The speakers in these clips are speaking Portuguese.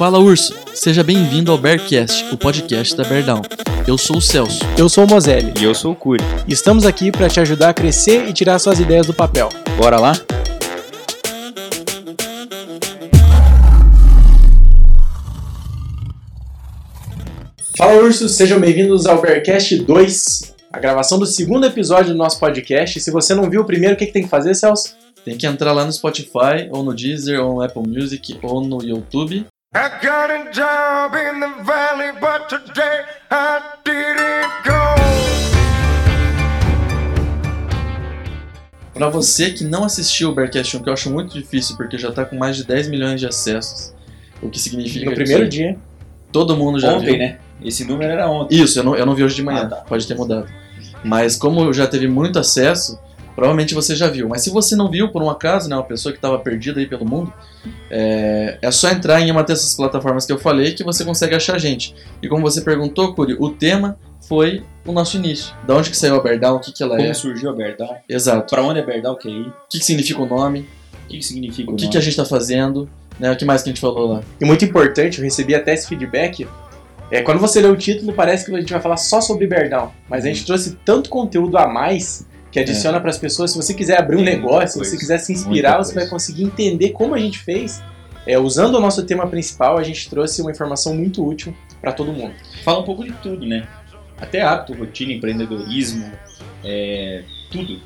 Fala Urso, seja bem-vindo ao Bearcast, o podcast da Beardown. Eu sou o Celso. Eu sou o Mozelli. E eu sou o Curi. E estamos aqui para te ajudar a crescer e tirar suas ideias do papel. Bora lá? Fala Ursos, sejam bem-vindos ao Bearcast 2, a gravação do segundo episódio do nosso podcast. Se você não viu o primeiro, o que, que tem que fazer, Celso? Tem que entrar lá no Spotify, ou no Deezer, ou no Apple Music, ou no YouTube. I got a job in the valley, but today I didn't go. Pra você que não assistiu o Bearcast 1, que eu acho muito difícil, porque já tá com mais de 10 milhões de acessos, o que significa No que primeiro dia. todo mundo já Ontem, viu. né? Esse número era ontem. Isso, eu não, eu não vi hoje de manhã, Ah, tá. pode ter mudado. Mas como já teve muito acesso, provavelmente você já viu. Mas se você não viu, por um acaso, né, uma pessoa que estava perdida aí pelo mundo, é, é só entrar em uma dessas plataformas que eu falei que você consegue achar a gente. E como você perguntou, Curi, o tema foi o nosso início. Da onde que saiu a Berdal, o que, que ela Como é. surgiu a Berdal? Exato. Pra onde a Berdal quer ir? O que, que significa o nome, O que, que significa o que, nome? que a gente está fazendo, né, o que mais que a gente falou lá. E muito importante, eu recebi até esse feedback. É, quando você lê o título, parece que a gente vai falar só sobre Beardown. Mas a gente trouxe tanto conteúdo a mais que adiciona para as pessoas. Se você quiser abrir um negócio, se você quiser se inspirar, você vai conseguir entender como a gente fez. É, usando o nosso tema principal, a gente trouxe uma informação muito útil para todo mundo. Fala um pouco de tudo, né? Até hábito, rotina, empreendedorismo, é... tudo.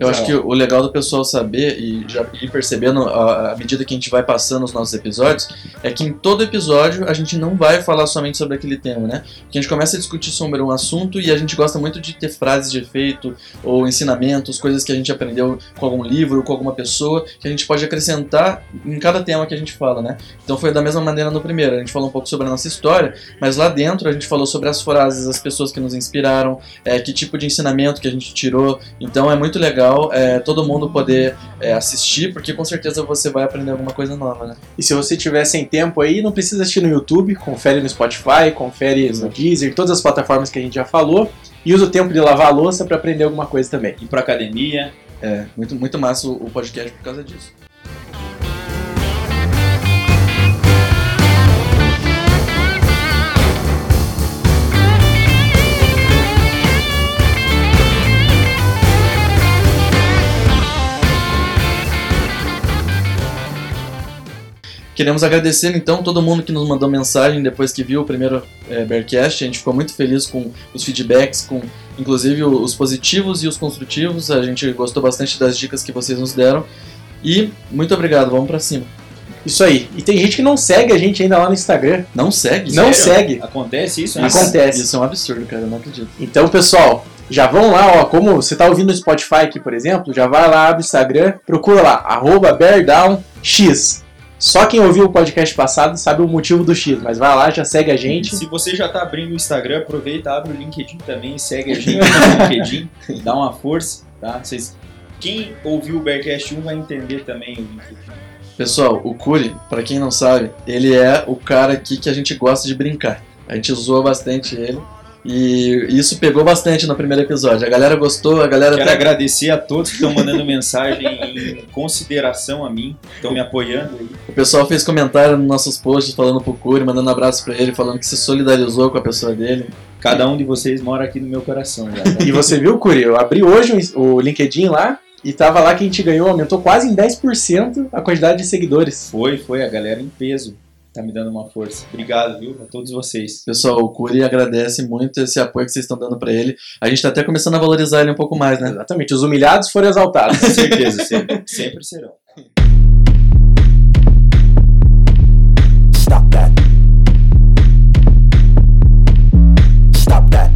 Eu acho que o legal do pessoal saber e já ir percebendo à à medida que a gente vai passando os nossos episódios é que em todo episódio a gente não vai falar somente sobre aquele tema, né? Porque a gente começa a discutir sobre um assunto e a gente gosta muito de ter frases de efeito ou ensinamentos, coisas que a gente aprendeu com algum livro, com alguma pessoa, que a gente pode acrescentar em cada tema que a gente fala, né? Então foi da mesma maneira no primeiro, a gente falou um pouco sobre a nossa história, mas lá dentro a gente falou sobre as frases, as pessoas que nos inspiraram, é, que tipo de ensinamento que a gente tirou. Então é muito legal é, todo mundo poder é, assistir, porque com certeza você vai aprender alguma coisa nova, né? E se você tiver sem tempo aí, não precisa assistir no YouTube, confere no Spotify, confere no. Deezer, todas as plataformas que a gente já falou. E usa o tempo de lavar a louça para aprender alguma coisa também. Ir pra academia. É, muito, muito massa o podcast por causa disso. Queremos agradecer então todo mundo que nos mandou mensagem depois que viu o primeiro é, Bearcast. A gente ficou muito feliz com os feedbacks, com inclusive os positivos e os construtivos. A gente gostou bastante das dicas que vocês nos deram. E muito obrigado, vamos pra cima. Isso aí. E tem gente que não segue a gente ainda lá no Instagram. Não segue? Não Sério? segue. Acontece isso? né? Acontece. Isso é um absurdo, cara, eu não acredito. Então, pessoal, já vão lá, ó. Como você tá ouvindo no Spotify aqui, por exemplo, já vai lá, abre o Instagram, procura lá, arroba BeardownX. Só quem ouviu o podcast passado sabe o motivo do X, mas vai lá, já segue a gente. Se você já tá abrindo o Instagram, aproveita, abre o LinkedIn também, segue a gente no LinkedIn, dá uma força, tá? Vocês, quem ouviu o Bearcast 1 vai entender também o LinkedIn. Pessoal, o Curi, pra quem não sabe, ele é o cara aqui que a gente gosta de brincar. A gente zoa bastante ele. E isso pegou bastante no primeiro episódio. A galera gostou, a galera Quero até agradecer a todos que estão mandando mensagem em consideração a mim, estão me apoiando aí. O pessoal fez comentário nos nossos posts falando pro Curi, mandando abraço pra ele, falando que se solidarizou com a pessoa dele. Cada um de vocês mora aqui no meu coração. Já, tá? E você viu, Curi? Eu abri hoje o o LinkedIn lá e tava lá que a gente ganhou, aumentou quase em 10% a quantidade de seguidores. Foi, foi, a galera em peso tá me dando uma força. Obrigado, viu, a todos vocês. Pessoal, o Curi agradece muito esse apoio que vocês estão dando pra ele. A gente tá até começando a valorizar ele um pouco mais, né? Exatamente, os humilhados foram exaltados. Com certeza, sempre, sempre serão. Stop that. Stop that.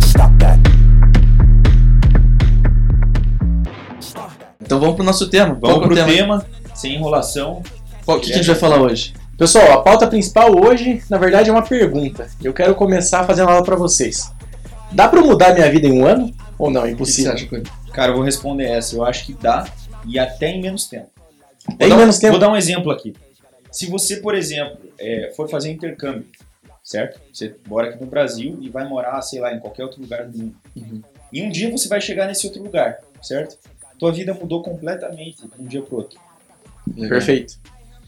Stop that. Então vamos pro nosso tema. Qual Vamos que é pro tema? tema, sem enrolação. O que, que a gente vai falar hoje? Pessoal, a pauta principal hoje, na verdade, é uma pergunta. Eu quero começar fazendo ela pra vocês. Dá pra mudar minha vida em um ano? Ou não? É O que, você impossível. acha? Cara, eu vou responder essa. Eu acho que dá e até em menos tempo. Tem Vou dar um- menos tempo? Vou dar um exemplo aqui. Se você, por exemplo, é, for fazer intercâmbio, certo? Você mora aqui no Brasil e vai morar, sei lá, em qualquer outro lugar do mundo. Uhum. E um dia você vai chegar nesse outro lugar, certo? Tua vida mudou completamente de um dia pro outro. Legal. Perfeito.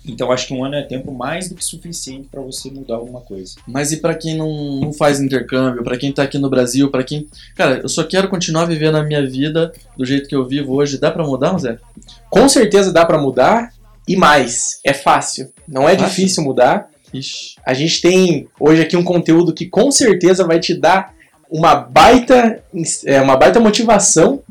Então acho que um ano é tempo mais do que suficiente para você mudar alguma coisa. Mas e pra quem não, não faz intercâmbio, pra quem tá aqui no Brasil, pra quem. Cara, eu só quero continuar vivendo a minha vida do jeito que eu vivo hoje. Dá pra mudar, Zé? Com certeza dá pra mudar e mais, é fácil. Não é Fácil? difícil mudar. Ixi. A gente tem hoje aqui um conteúdo que com certeza vai te dar uma baita, é, uma baita motivação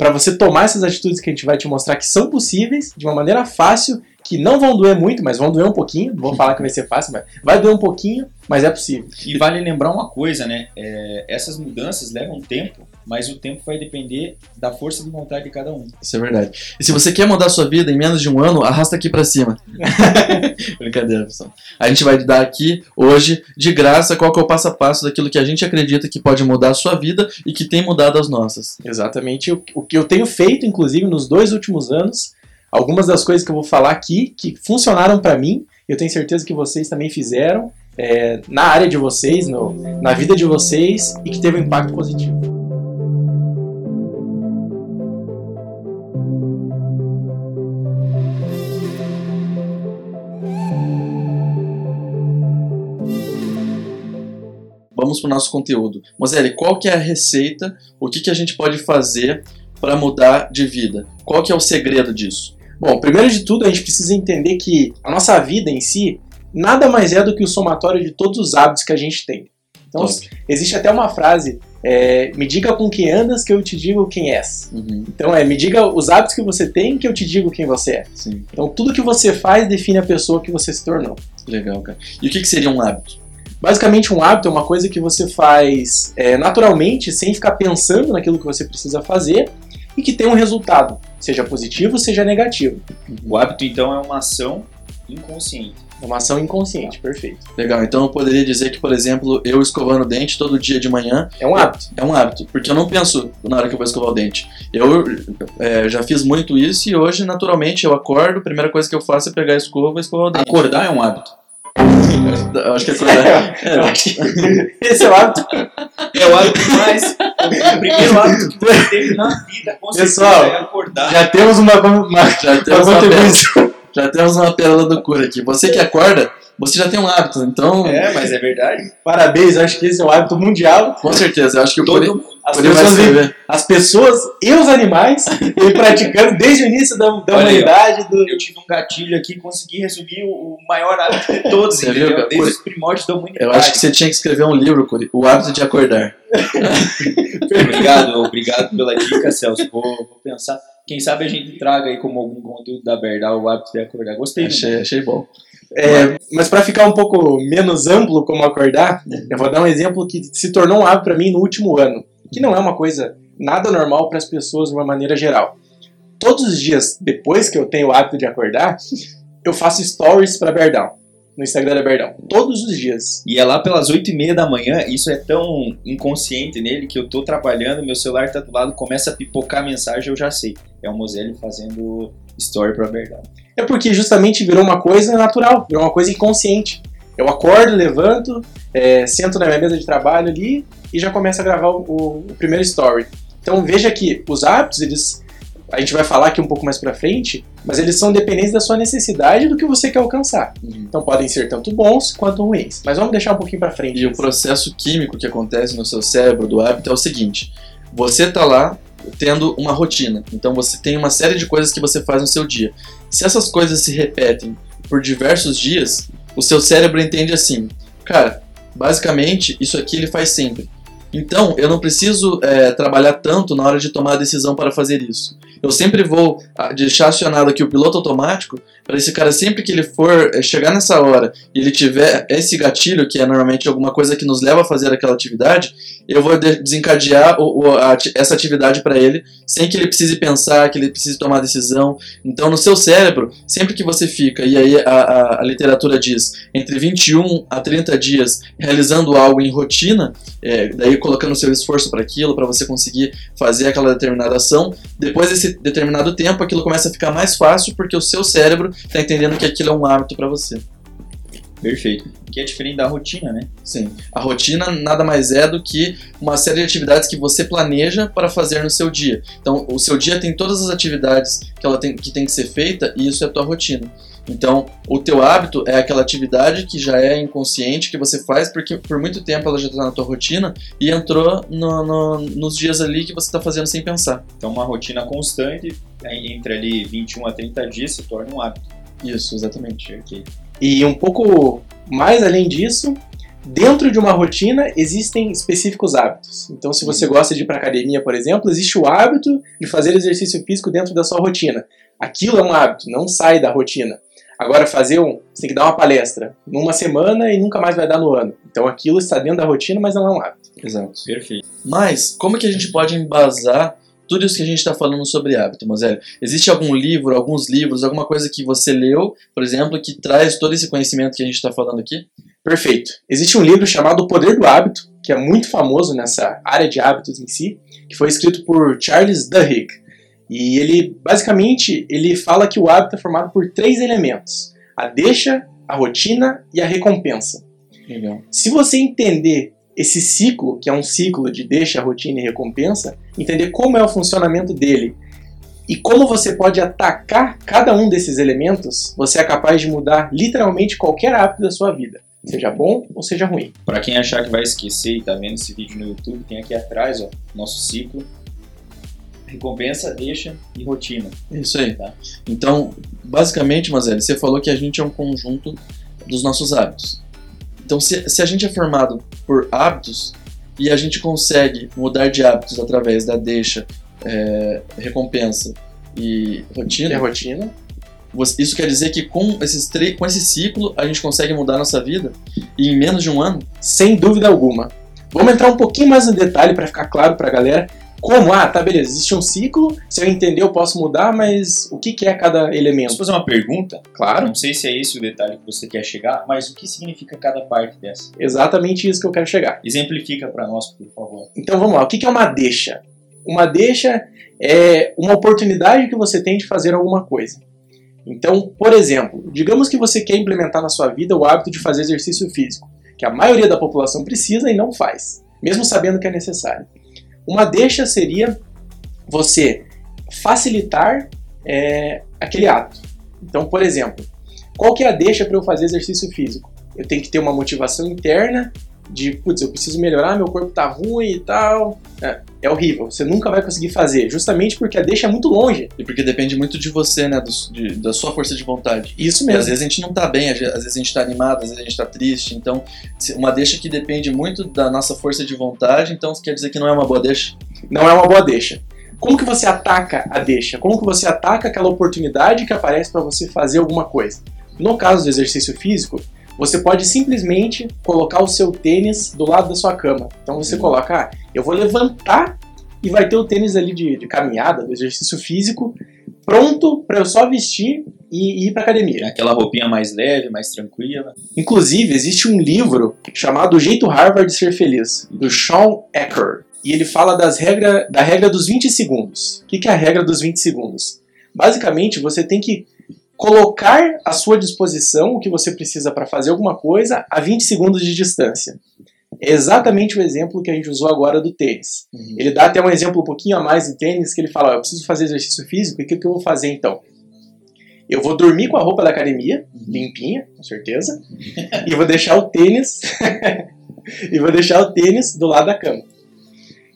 para você tomar essas atitudes que a gente vai te mostrar que são possíveis de uma maneira fácil, que não vão doer muito, mas vão doer um pouquinho. Vou falar que vai ser fácil, mas vai doer um pouquinho, mas é possível. E vale lembrar uma coisa, né? É, essas mudanças levam tempo, mas o tempo vai depender da força de vontade de cada um. Isso é verdade. E se você quer mudar a sua vida em menos de um ano, arrasta aqui pra cima. Brincadeira, pessoal. A gente vai dar aqui hoje, de graça, qual que é o passo a passo daquilo que a gente acredita que pode mudar a sua vida e que tem mudado as nossas. Exatamente o, o que eu tenho feito, inclusive, nos dois últimos anos. Algumas das coisas que eu vou falar aqui que funcionaram para mim, eu tenho certeza que vocês também fizeram é, na área de vocês, no- na vida de vocês e que teve um impacto positivo. Vamos pro nosso conteúdo. Moselle, qual que é a receita? O que, que a gente pode fazer para mudar de vida? Qual que é o segredo disso? Bom, primeiro de tudo, a gente precisa entender que a nossa vida em si nada mais é do que o somatório de todos os hábitos que a gente tem. Então, Top. existe até uma frase: é, me diga com quem andas que eu te digo quem és. Uhum, Então, é, me diga os hábitos que você tem que eu te digo quem você é. sim, Então, tudo que você faz define a pessoa que você se tornou. legal, cara. E o que, que seria um hábito? Basicamente, um hábito é uma coisa que você faz é, naturalmente, sem ficar pensando naquilo que você precisa fazer e que tem um resultado, seja positivo, seja negativo. O hábito, então, é uma ação inconsciente. É uma ação inconsciente, perfeito. Legal, então eu poderia dizer que, por exemplo, eu escovando o dente todo dia de manhã É um hábito. é um hábito, porque eu não penso na hora que eu vou escovar o dente. Eu é, já fiz muito isso e hoje, naturalmente, eu acordo, a primeira coisa que eu faço é pegar a escova e escovar o dente. Acordar é um hábito. Eu acho que acordar. Eu É, acho que Esse é o hábito. É o hábito mais. O primeiro hábito que você teve na vida, com certeza, Pessoal, é acordar. Já temos uma, uma, já uma temos uma pérola, contribuição. já temos uma pérola do cura aqui. Você que acorda, você já tem um hábito, então, É, mas é verdade. Parabéns, acho que esse é o hábito mundial. com certeza, eu acho que o Todo mundo. As pessoas, as pessoas e os animais vêm praticando desde o início da, da Olha aí, humanidade. do- Eu tive um gatilho aqui e consegui resumir o, o maior hábito de todos, Você entendeu? viu? Desde os primórdios da humanidade. Eu acho que você tinha que escrever um livro, Curi, O Hábito de Acordar. Obrigado, obrigado pela dica, Celso. Vou, vou pensar. Quem sabe a gente traga aí como algum conteúdo da Berdal o hábito de acordar. Gostei. Achei, achei bom. É, mas para ficar um pouco menos amplo como acordar, eu vou dar um exemplo que se tornou um hábito para mim no último ano, que não é uma coisa nada normal para as pessoas de uma maneira geral. Todos os dias depois que eu tenho o hábito de acordar, eu faço stories para Berdão, no Instagram da Berdão, todos os dias. E é lá pelas 8 e meia da manhã, isso é tão inconsciente nele que eu tô trabalhando, meu celular tá do lado, começa a pipocar a mensagem, eu já sei. É o Moselli fazendo story pra Berdal. É porque justamente virou uma coisa natural, virou uma coisa inconsciente. Eu acordo, levanto, é, sento na minha mesa de trabalho ali e já começo a gravar o, o- o primeiro story. Então veja que os hábitos, eles, a gente vai falar aqui um pouco mais pra frente, mas eles são dependentes da sua necessidade e do que você quer alcançar. Então podem ser tanto bons quanto ruins. Mas vamos deixar um pouquinho pra frente. E o processo químico que acontece no seu cérebro do hábito é o seguinte: você tá lá tendo uma rotina, então você tem uma série de coisas que você faz no seu dia. Se essas coisas se repetem por diversos dias, o seu cérebro entende assim, cara, basicamente isso aqui ele faz sempre. Então eu não preciso é, trabalhar tanto na hora de tomar a decisão para fazer isso. Eu sempre vou ah, deixar acionado aqui o piloto automático para esse cara sempre que ele for eh, chegar nessa hora e ele tiver esse gatilho, que é normalmente alguma coisa que nos leva a fazer aquela atividade, eu vou de- desencadear o- o- a essa atividade para ele, sem que ele precise pensar, que ele precise tomar decisão. Então, no seu cérebro, sempre que você fica, e aí a, a- a literatura diz, entre 21 a 30 dias realizando algo em rotina, eh, daí colocando seu esforço para aquilo, para você conseguir fazer aquela determinada ação, depois desse determinado tempo, aquilo começa a ficar mais fácil, porque o seu cérebro está entendendo que aquilo é um hábito para você. Perfeito. Que é diferente da rotina, né? Sim. A rotina nada mais é do que uma série de atividades que você planeja para fazer no seu dia. Então, o seu dia tem todas as atividades que ela tem que tem que ser feita e isso é a tua rotina. Então, o teu hábito é aquela atividade que já é inconsciente, que você faz porque por muito tempo ela já está na tua rotina e entrou no- no- nos dias ali que você está fazendo sem pensar. Então, uma rotina constante, aí entre ali 21 a 30 dias, se torna um hábito. Isso, exatamente. Ok. E um pouco mais além disso, dentro de uma rotina existem específicos hábitos. Então, se você gosta de ir para academia, por exemplo, existe o hábito de fazer exercício físico dentro da sua rotina. Aquilo é um hábito, não sai da rotina. Agora, fazer um. Você tem que dar uma palestra numa semana e nunca mais vai dar no ano. Então, aquilo está dentro da rotina, mas não é um hábito. Exato. Perfeito. Mas, como que a gente pode embasar tudo isso que a gente está falando sobre hábito, Mosélio? Existe algum livro, alguns livros, alguma coisa que você leu, por exemplo, que traz todo esse conhecimento que a gente está falando aqui? Perfeito. Existe um livro chamado O Poder do Hábito, que é muito famoso nessa área de hábitos em si, que foi escrito por Charles Duhigg. E ele, basicamente, ele fala que o hábito é formado por três elementos: a deixa, a rotina e a recompensa. Legal. Se você entender esse ciclo, que é um ciclo de deixa, rotina e recompensa, entender como é o funcionamento dele e como você pode atacar cada um desses elementos, você é capaz de mudar literalmente qualquer hábito da sua vida, seja bom ou seja ruim. Para quem achar que vai esquecer e tá vendo esse vídeo no YouTube, tem aqui atrás, ó, nosso ciclo. Recompensa, deixa e rotina. Isso aí. Tá. Então, basicamente, Mosélio, você falou que a gente é um conjunto dos nossos hábitos. Então, se, se a gente é formado por hábitos e a gente consegue mudar de hábitos através da deixa, é, recompensa e E a rotina, rotina. você- isso quer dizer que com, esses três, com esse ciclo a gente consegue mudar a nossa vida e em menos de um ano? Sem dúvida alguma. Vamos entrar um pouquinho mais no detalhe para ficar claro para a galera como, ah, tá beleza, existe um ciclo, se eu entender eu posso mudar, mas o que, que é cada Posso elemento? fazer uma pergunta? Claro, Não sei se é esse o detalhe que você quer chegar, mas o que significa cada parte dessa? exatamente isso que eu quero chegar. Exemplifica para nós, por favor. Então vamos lá, o que que é uma deixa? Uma deixa é uma oportunidade que você tem de fazer alguma coisa. Então, por exemplo, digamos que você quer implementar na sua vida o hábito de fazer exercício físico, que a maioria da população precisa e não faz, mesmo sabendo que é necessário. Uma deixa seria você facilitar é, aquele ato. Então, por exemplo, qual que é a deixa para eu fazer exercício físico? Eu tenho que ter uma motivação interna de, putz, eu preciso melhorar, meu corpo tá ruim e tal. É, é horrível, você nunca vai conseguir fazer, justamente porque a deixa é muito longe. E porque depende muito de você, né? do- de- da sua força de vontade. Isso E mesmo. às vezes a gente não tá bem, às vezes a gente tá animado, às vezes a gente tá triste. Então, uma deixa que depende muito da nossa força de vontade, então quer dizer que não é uma boa deixa. não é uma boa deixa. Como que você ataca a deixa? Como que você ataca aquela oportunidade que aparece para você fazer alguma coisa? No caso do exercício físico, você pode simplesmente colocar o seu tênis do lado da sua cama. Então você Uhum. coloca, ah, eu vou levantar e vai ter o tênis ali de, de caminhada, do exercício físico, pronto para eu só vestir e, e ir para academia. Aquela roupinha mais leve, mais tranquila. Inclusive, existe um livro chamado O Jeito Harvard de Ser Feliz, do Sean Ecker. E ele fala das regra, da regra dos 20 segundos. O que que é a regra dos 20 segundos? Basicamente, você tem que colocar à sua disposição o que você precisa para fazer alguma coisa a 20 segundos de distância. É exatamente o exemplo que a gente usou agora do tênis. Ele dá até um exemplo um pouquinho a mais em tênis, que ele fala, ó, eu preciso fazer exercício físico, e o que, que eu vou fazer então? Eu vou dormir com a roupa da academia, limpinha, com certeza, e vou deixar o tênis e vou deixar o tênis do lado da cama.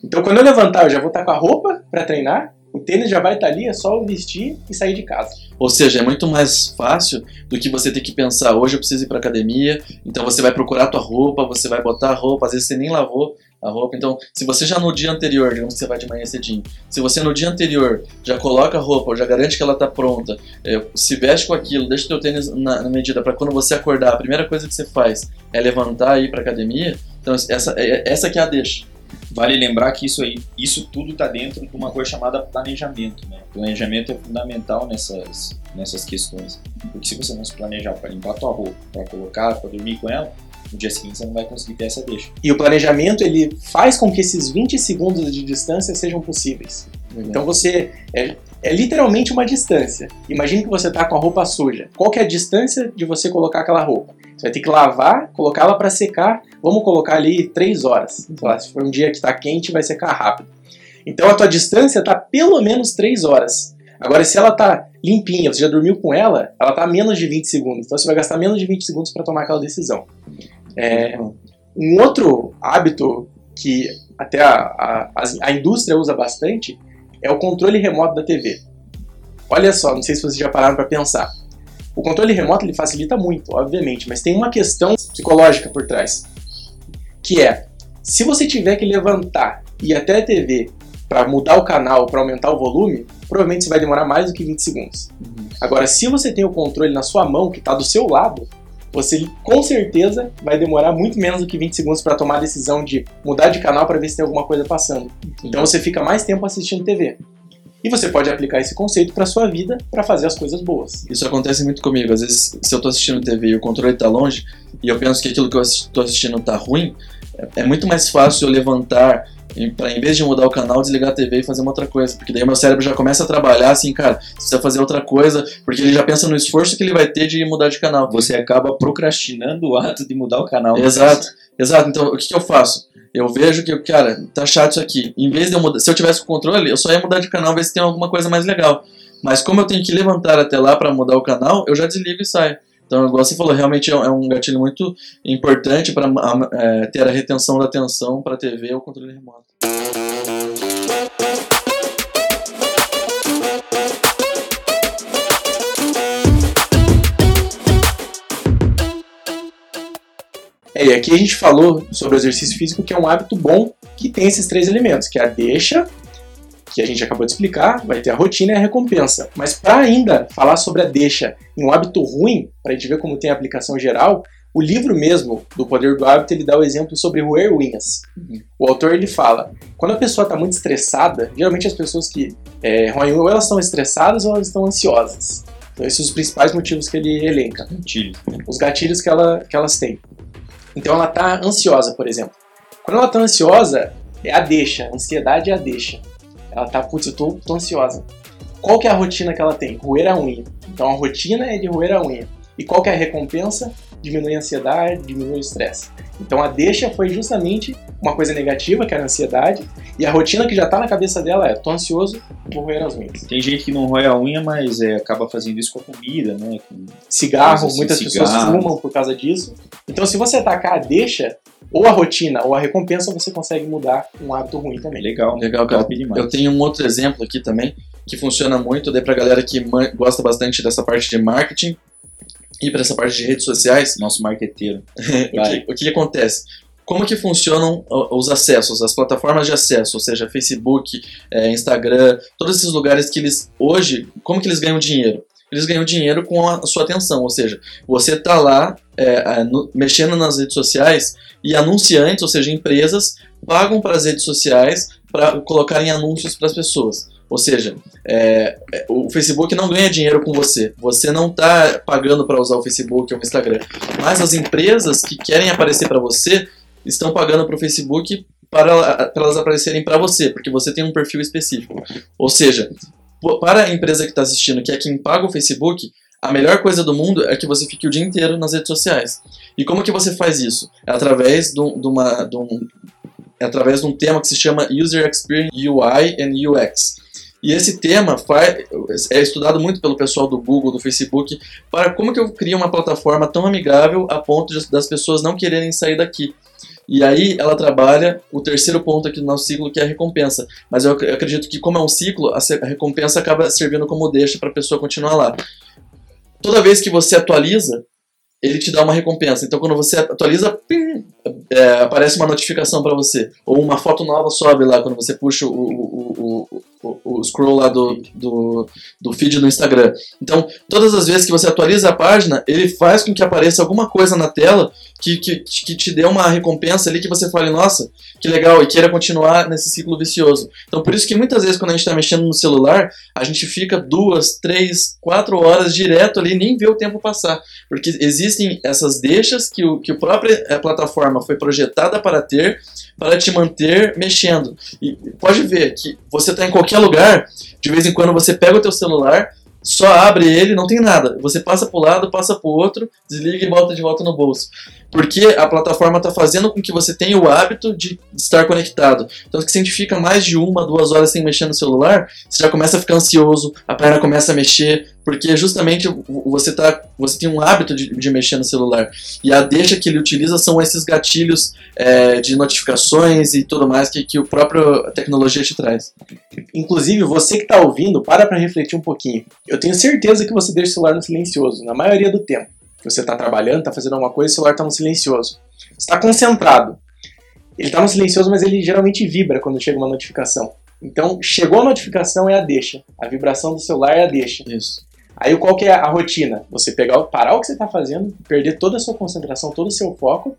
Então quando eu levantar, eu já vou estar com a roupa para treinar, o tênis já vai estar ali, é só eu vestir e sair de casa. Ou seja, é muito mais fácil do que você ter que pensar, hoje eu preciso ir pra academia, então você vai procurar a tua roupa, você vai botar a roupa, às vezes você nem lavou a roupa. Então, se você já no dia anterior, digamos que você vai de manhã cedinho, se você no dia anterior já coloca a roupa, já garante que ela tá pronta, é, se veste com aquilo, deixa o teu tênis na, na medida para quando você acordar, a primeira coisa que você faz é levantar e ir pra academia, então essa, é- essa que é a deixa. Vale lembrar que isso aí, isso tudo está dentro de uma coisa chamada planejamento, né? Planejamento é fundamental nessas, nessas questões. Porque se você não se planejar para limpar a tua roupa, para colocar, para dormir com ela, no dia seguinte você não vai conseguir ter essa deixa. E o planejamento ele faz com que esses 20 segundos de distância sejam possíveis. Então você é, é literalmente uma distância. Imagine que você está com a roupa suja. Qual que é a distância de você colocar aquela roupa? Você vai ter que lavar, colocar ela para secar. Vamos colocar ali 3 horas. Se for um dia que está quente, vai secar rápido. Então a tua distância está pelo menos 3 horas. Agora, se ela está limpinha, você já dormiu com ela, ela está menos de 20 segundos. Então você vai gastar menos de 20 segundos para tomar aquela decisão. É, um outro hábito que até a, a, a indústria usa bastante é o controle remoto da TV. Olha só, não sei se vocês já pararam para pensar. O controle remoto ele facilita muito, obviamente, mas tem uma questão psicológica por trás, que é se você tiver que levantar e ir até a TV para mudar o canal, para aumentar o volume, provavelmente você vai demorar mais do que 20 segundos. Agora, se você tem o controle na sua mão, que está do seu lado, você com certeza vai demorar muito menos do que 20 segundos para tomar a decisão de mudar de canal para ver se tem alguma coisa passando. Então você fica mais tempo assistindo TV. E você pode aplicar esse conceito para sua vida para fazer as coisas boas. Isso acontece muito comigo. Às vezes, se eu tô assistindo TV e o controle tá longe, e eu penso que aquilo que eu estou assistindo tá ruim, é- é muito mais fácil eu levantar pra, em vez de mudar o canal, desligar a TV e fazer uma outra coisa. Porque daí meu cérebro já começa a trabalhar assim, cara, precisa fazer outra coisa, porque ele já pensa no esforço que ele vai ter de mudar de canal. Você acaba procrastinando o ato de mudar o canal. Exato, exato. Então, o que, que eu faço? Eu vejo que, cara, tá chato isso aqui. Em vez de eu mudar, se eu tivesse o controle, eu só ia mudar de canal, ver se tem alguma coisa mais legal. Mas como eu tenho que levantar até lá para mudar o canal, eu já desligo e saio. Então, igual você falou, realmente é um- é gatilho muito importante para ter a retenção da atenção para TV ou controle remoto. É, e aqui a gente falou sobre o exercício físico, que é um hábito bom que tem esses três elementos, que é a deixa, que a gente acabou de explicar, vai ter a rotina e a recompensa. Mas para ainda falar sobre a deixa em um hábito ruim, para a gente ver como tem a aplicação geral, o livro mesmo do Poder do Hábito ele dá o exemplo sobre roer unhas. O autor ele fala, quando a pessoa está muito estressada, geralmente as pessoas que é, roem unha, ou elas estão estressadas ou elas estão ansiosas. Então esses são os principais motivos que ele elenca Gatilho. os gatilhos que, ela, que elas têm. Então ela tá ansiosa, por exemplo. Quando ela tá ansiosa, é a deixa. A ansiedade é a deixa. Ela tá, putz, eu tô, tô ansiosa. Qual que é a rotina que ela tem? Roer a unha. Então a rotina é de roer a unha. E qual que é a recompensa? Diminui a ansiedade, diminui o estresse. Então a deixa foi justamente uma coisa negativa, que era a ansiedade, e a rotina que já tá na cabeça dela é: tô ansioso, vou roer as unhas. Tem gente que não rói a unha, mas é, acaba fazendo isso com a comida, né? Com- cigarro, assim, muitas pessoas cigarro. fumam por causa disso. Então, se você atacar a deixa, ou a rotina, ou a recompensa, você consegue mudar um hábito ruim também. legal, Legal, cara. demais. Eu tenho um outro exemplo aqui também, que funciona muito, daí pra galera que gosta bastante dessa parte de marketing e para essa parte de redes sociais, Nosso marqueteiro. o o que acontece? Como que funcionam os acessos, as plataformas de acesso, ou seja, Facebook, eh, Instagram, todos esses lugares que eles, hoje, como que eles ganham dinheiro? Eles ganham dinheiro com a sua atenção, ou seja, você tá lá eh, ah, no- mexendo nas redes sociais e anunciantes, ou seja, empresas, pagam para as redes sociais para colocarem anúncios para as pessoas. Ou seja, é, é, o Facebook não ganha dinheiro com você. Você não está pagando para usar o Facebook ou o Instagram. Mas as empresas que querem aparecer para você estão pagando para o Facebook para, elas aparecerem para você, porque você tem um perfil específico. Ou seja, para a empresa que está assistindo, que é quem paga o Facebook, a melhor coisa do mundo é que você fique o dia inteiro nas redes sociais. E como que você faz isso? É através de uma, de um, é através de um tema que se chama User Experience UI and UX. E esse tema é estudado muito pelo pessoal do Google, do Facebook, para como que eu crio uma plataforma tão amigável a ponto de- das pessoas não quererem sair daqui. E aí ela trabalha o terceiro ponto aqui do nosso ciclo, que é a recompensa. Mas eu ac- acredito que como é um ciclo, a recompensa acaba servindo como deixa para a pessoa continuar lá. Toda vez que você atualiza, ele te dá uma recompensa. Então quando você atualiza, pim, é, aparece uma notificação para você. Ou uma foto nova sobe lá quando você puxa o, o, o, o, scroll lá do, do, do feed do Instagram. Então, todas as vezes que você atualiza a página, ele faz com que apareça alguma coisa na tela que, que, que te dê uma recompensa ali que você fale, nossa, que legal, e queira continuar nesse ciclo vicioso. Então, por isso que muitas vezes quando a gente está mexendo no celular, a gente fica duas, três, quatro horas direto ali e nem vê o tempo passar. Porque existem essas deixas que, o, que a própria eh, plataforma foi projetada para ter, para te manter mexendo. E pode ver que você está em qualquer lugar, de vez em quando você pega o teu celular, só abre ele, não tem nada. Você passa pro lado, passa pro outro, desliga e volta de volta no bolso. Porque a plataforma está fazendo com que você tenha o hábito de estar conectado. Então, se você fica mais de uma, duas horas sem mexer no celular, você já começa a ficar ansioso, a perna começa a mexer, porque justamente você, tá, você tem um hábito de, de mexer no celular. E a deixa que ele utiliza são esses gatilhos é, de notificações e tudo mais que, que o próprio tecnologia te traz. Inclusive, você que está ouvindo, para para refletir um pouquinho. Eu tenho certeza que você deixa o celular no silencioso, na maioria do tempo. Você está trabalhando, está fazendo alguma coisa, o celular está no silencioso. Você está concentrado. Ele está no silencioso, mas ele geralmente vibra quando chega uma notificação. Então, chegou a notificação é a deixa. A vibração do celular é a deixa. Isso. Aí qual que é a rotina? Você pegar, parar o que você está fazendo, perder toda a sua concentração, todo o seu foco,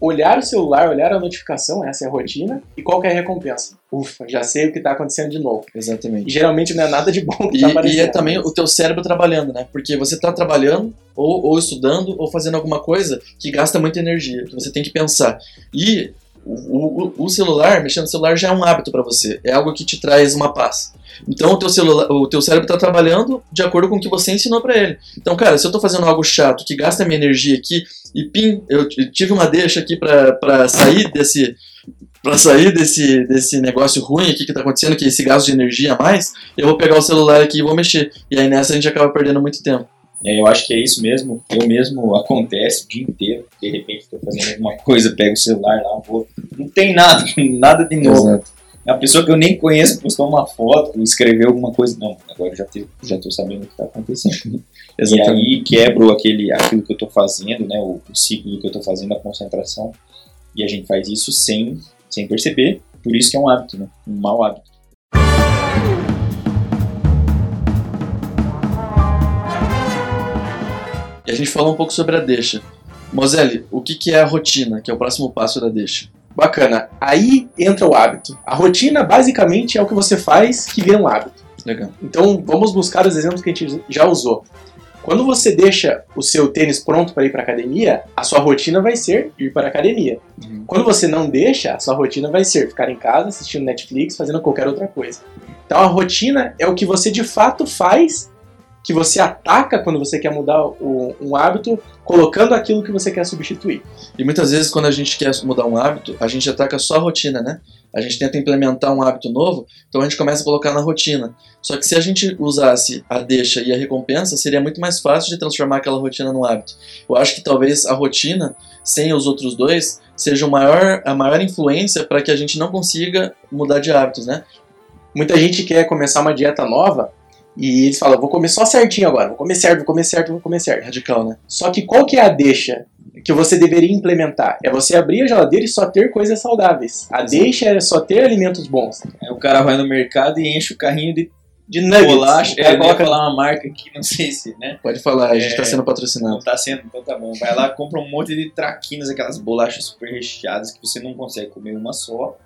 olhar o celular, olhar a notificação, essa é a rotina, e qual que é a recompensa? Ufa, já sei o que está acontecendo de novo. Exatamente. E geralmente não é nada de bom que E, tá e aparecendo. é também o teu cérebro trabalhando, né? Porque você está trabalhando, ou, ou estudando, ou fazendo alguma coisa que gasta muita energia, que você tem que pensar. E o, o- o celular, mexendo no celular já é um hábito para você, é algo que te traz uma paz. Então o teu, celular, o teu cérebro está trabalhando de acordo com o que você ensinou para ele. Então, cara, se eu estou fazendo algo chato que gasta minha energia aqui e pim, eu tive uma deixa aqui para sair desse para sair desse, desse negócio ruim aqui que tá acontecendo, que é esse gasto de energia a mais, eu vou pegar o celular aqui e vou mexer. E aí nessa a gente acaba perdendo muito tempo. Eu acho que é isso mesmo. Eu mesmo acontece o dia inteiro. De repente estou fazendo alguma coisa, pego o celular lá, vou. Não tem nada, nada de novo. É uma pessoa que eu nem conheço postou uma foto, escreveu alguma coisa. Não, agora já, te, já tô sabendo o que está acontecendo. E aí quebro aquele, aquilo que eu estou fazendo, né, o, o ciclo que eu estou fazendo, a concentração. E a gente faz isso sem, sem perceber. Por isso que é um hábito, né? Um mau hábito. E a gente falou um pouco sobre a deixa. Moselle, o que, que é a rotina, que é o próximo passo da deixa? Bacana. Aí entra o hábito. A rotina, basicamente, é o que você faz que vira um hábito. Legal. Então, vamos buscar os exemplos que a gente já usou. Quando você deixa o seu tênis pronto para ir para academia, a sua rotina vai ser ir para a academia. Uhum. Quando você não deixa, a sua rotina vai ser ficar em casa assistindo Netflix, fazendo qualquer outra coisa. Então, a rotina é o que você de fato faz, que você ataca quando você quer mudar o- um hábito, colocando aquilo que você quer substituir. E muitas vezes quando a gente quer mudar um hábito, a gente ataca só a rotina, né? A gente tenta implementar um hábito novo, então a gente começa a colocar na rotina. Só que se a gente usasse a deixa e a recompensa, seria muito mais fácil de transformar aquela rotina num hábito. Eu acho que talvez a rotina, sem os outros dois, seja maior, a maior influência para que a gente não consiga mudar de hábitos, né? Muita gente quer começar uma dieta nova e eles falam, vou comer só certinho agora, vou comer certo, vou comer certo, vou comer certo. Radical, né? Só que qual que é a deixa que você deveria implementar? É você abrir a geladeira e só ter coisas saudáveis. A deixa é só ter alimentos bons. Aí o cara vai no mercado e enche o carrinho de De nuggets. bolacha. É, coloca- falar uma marca aqui, não sei se, né? Pode falar, a gente É. está sendo patrocinado. Não tá sendo, então tá bom. Vai lá, compra um monte de traquinas, aquelas bolachas super recheadas que você não consegue comer uma só.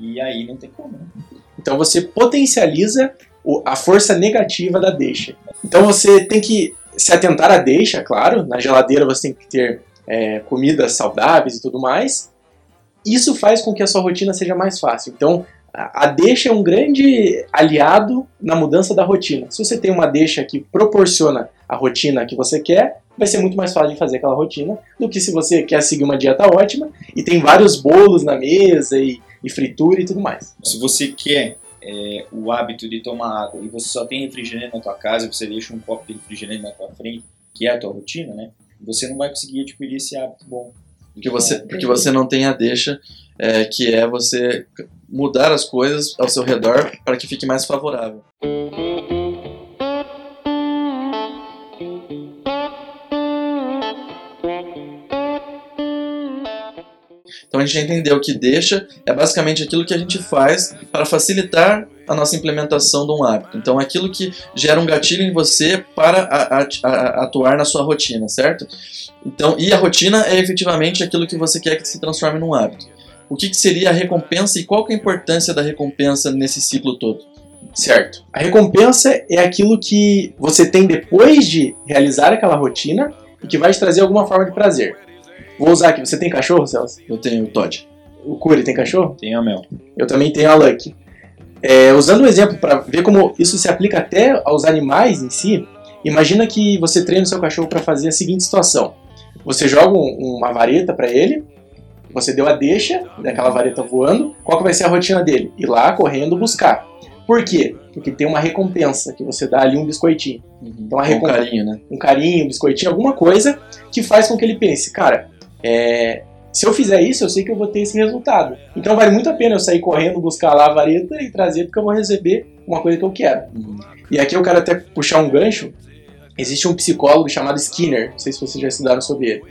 E aí não tem como. né? Então você potencializa a força negativa da deixa. Então você tem que se atentar à deixa, claro. Na geladeira você tem que ter é, comidas saudáveis e tudo mais. Isso faz com que a sua rotina seja mais fácil. Então a deixa é um grande aliado na mudança da rotina. Se você tem uma deixa que proporciona a rotina que você quer, vai ser muito mais fácil de fazer aquela rotina do que se você quer seguir uma dieta ótima e tem vários bolos na mesa e, e fritura e tudo mais. Se você quer é, o hábito de tomar água e você só tem refrigerante na tua casa, você deixa um copo de refrigerante na tua frente, que é a tua rotina, né? Você não vai conseguir adquirir esse hábito bom. Porque você, porque você não tem a deixa, é, que é você mudar as coisas ao seu redor para que fique mais favorável. Gente já entendeu que deixa é basicamente aquilo que a gente faz para facilitar a nossa implementação de um hábito. Então aquilo que gera um gatilho em você para a- a- a- atuar na sua rotina, certo? Então, e a rotina é efetivamente aquilo que você quer que se transforme num hábito. O que, que seria a recompensa e qual é a importância da recompensa nesse ciclo todo? Certo. A recompensa é aquilo que você tem depois de realizar aquela rotina e que vai te trazer alguma forma de prazer. Vou usar aqui. Você tem cachorro, Celso? Eu tenho o Todd. O Curi tem cachorro? Tem a mel. Eu também tenho a Lucky. É, usando um exemplo para ver como isso se aplica até aos animais em si, imagina que você treina o seu cachorro para fazer a seguinte situação: você joga um- uma vareta para ele, você deu a deixa daquela vareta voando, qual que vai ser a rotina dele? Ir lá correndo buscar. Por quê? Porque tem uma recompensa que você dá ali um biscoitinho. Então a Com recompensa carinho, né? um carinho, um biscoitinho, alguma coisa que faz com que ele pense, cara, é, se eu fizer isso, eu sei que eu vou ter esse resultado. Então vale muito a pena eu sair correndo, buscar lá a vareta e trazer, porque eu vou receber uma coisa que eu quero. Uhum. E aqui eu quero até puxar um gancho. Existe um psicólogo chamado Skinner, não sei se vocês já estudaram sobre ele,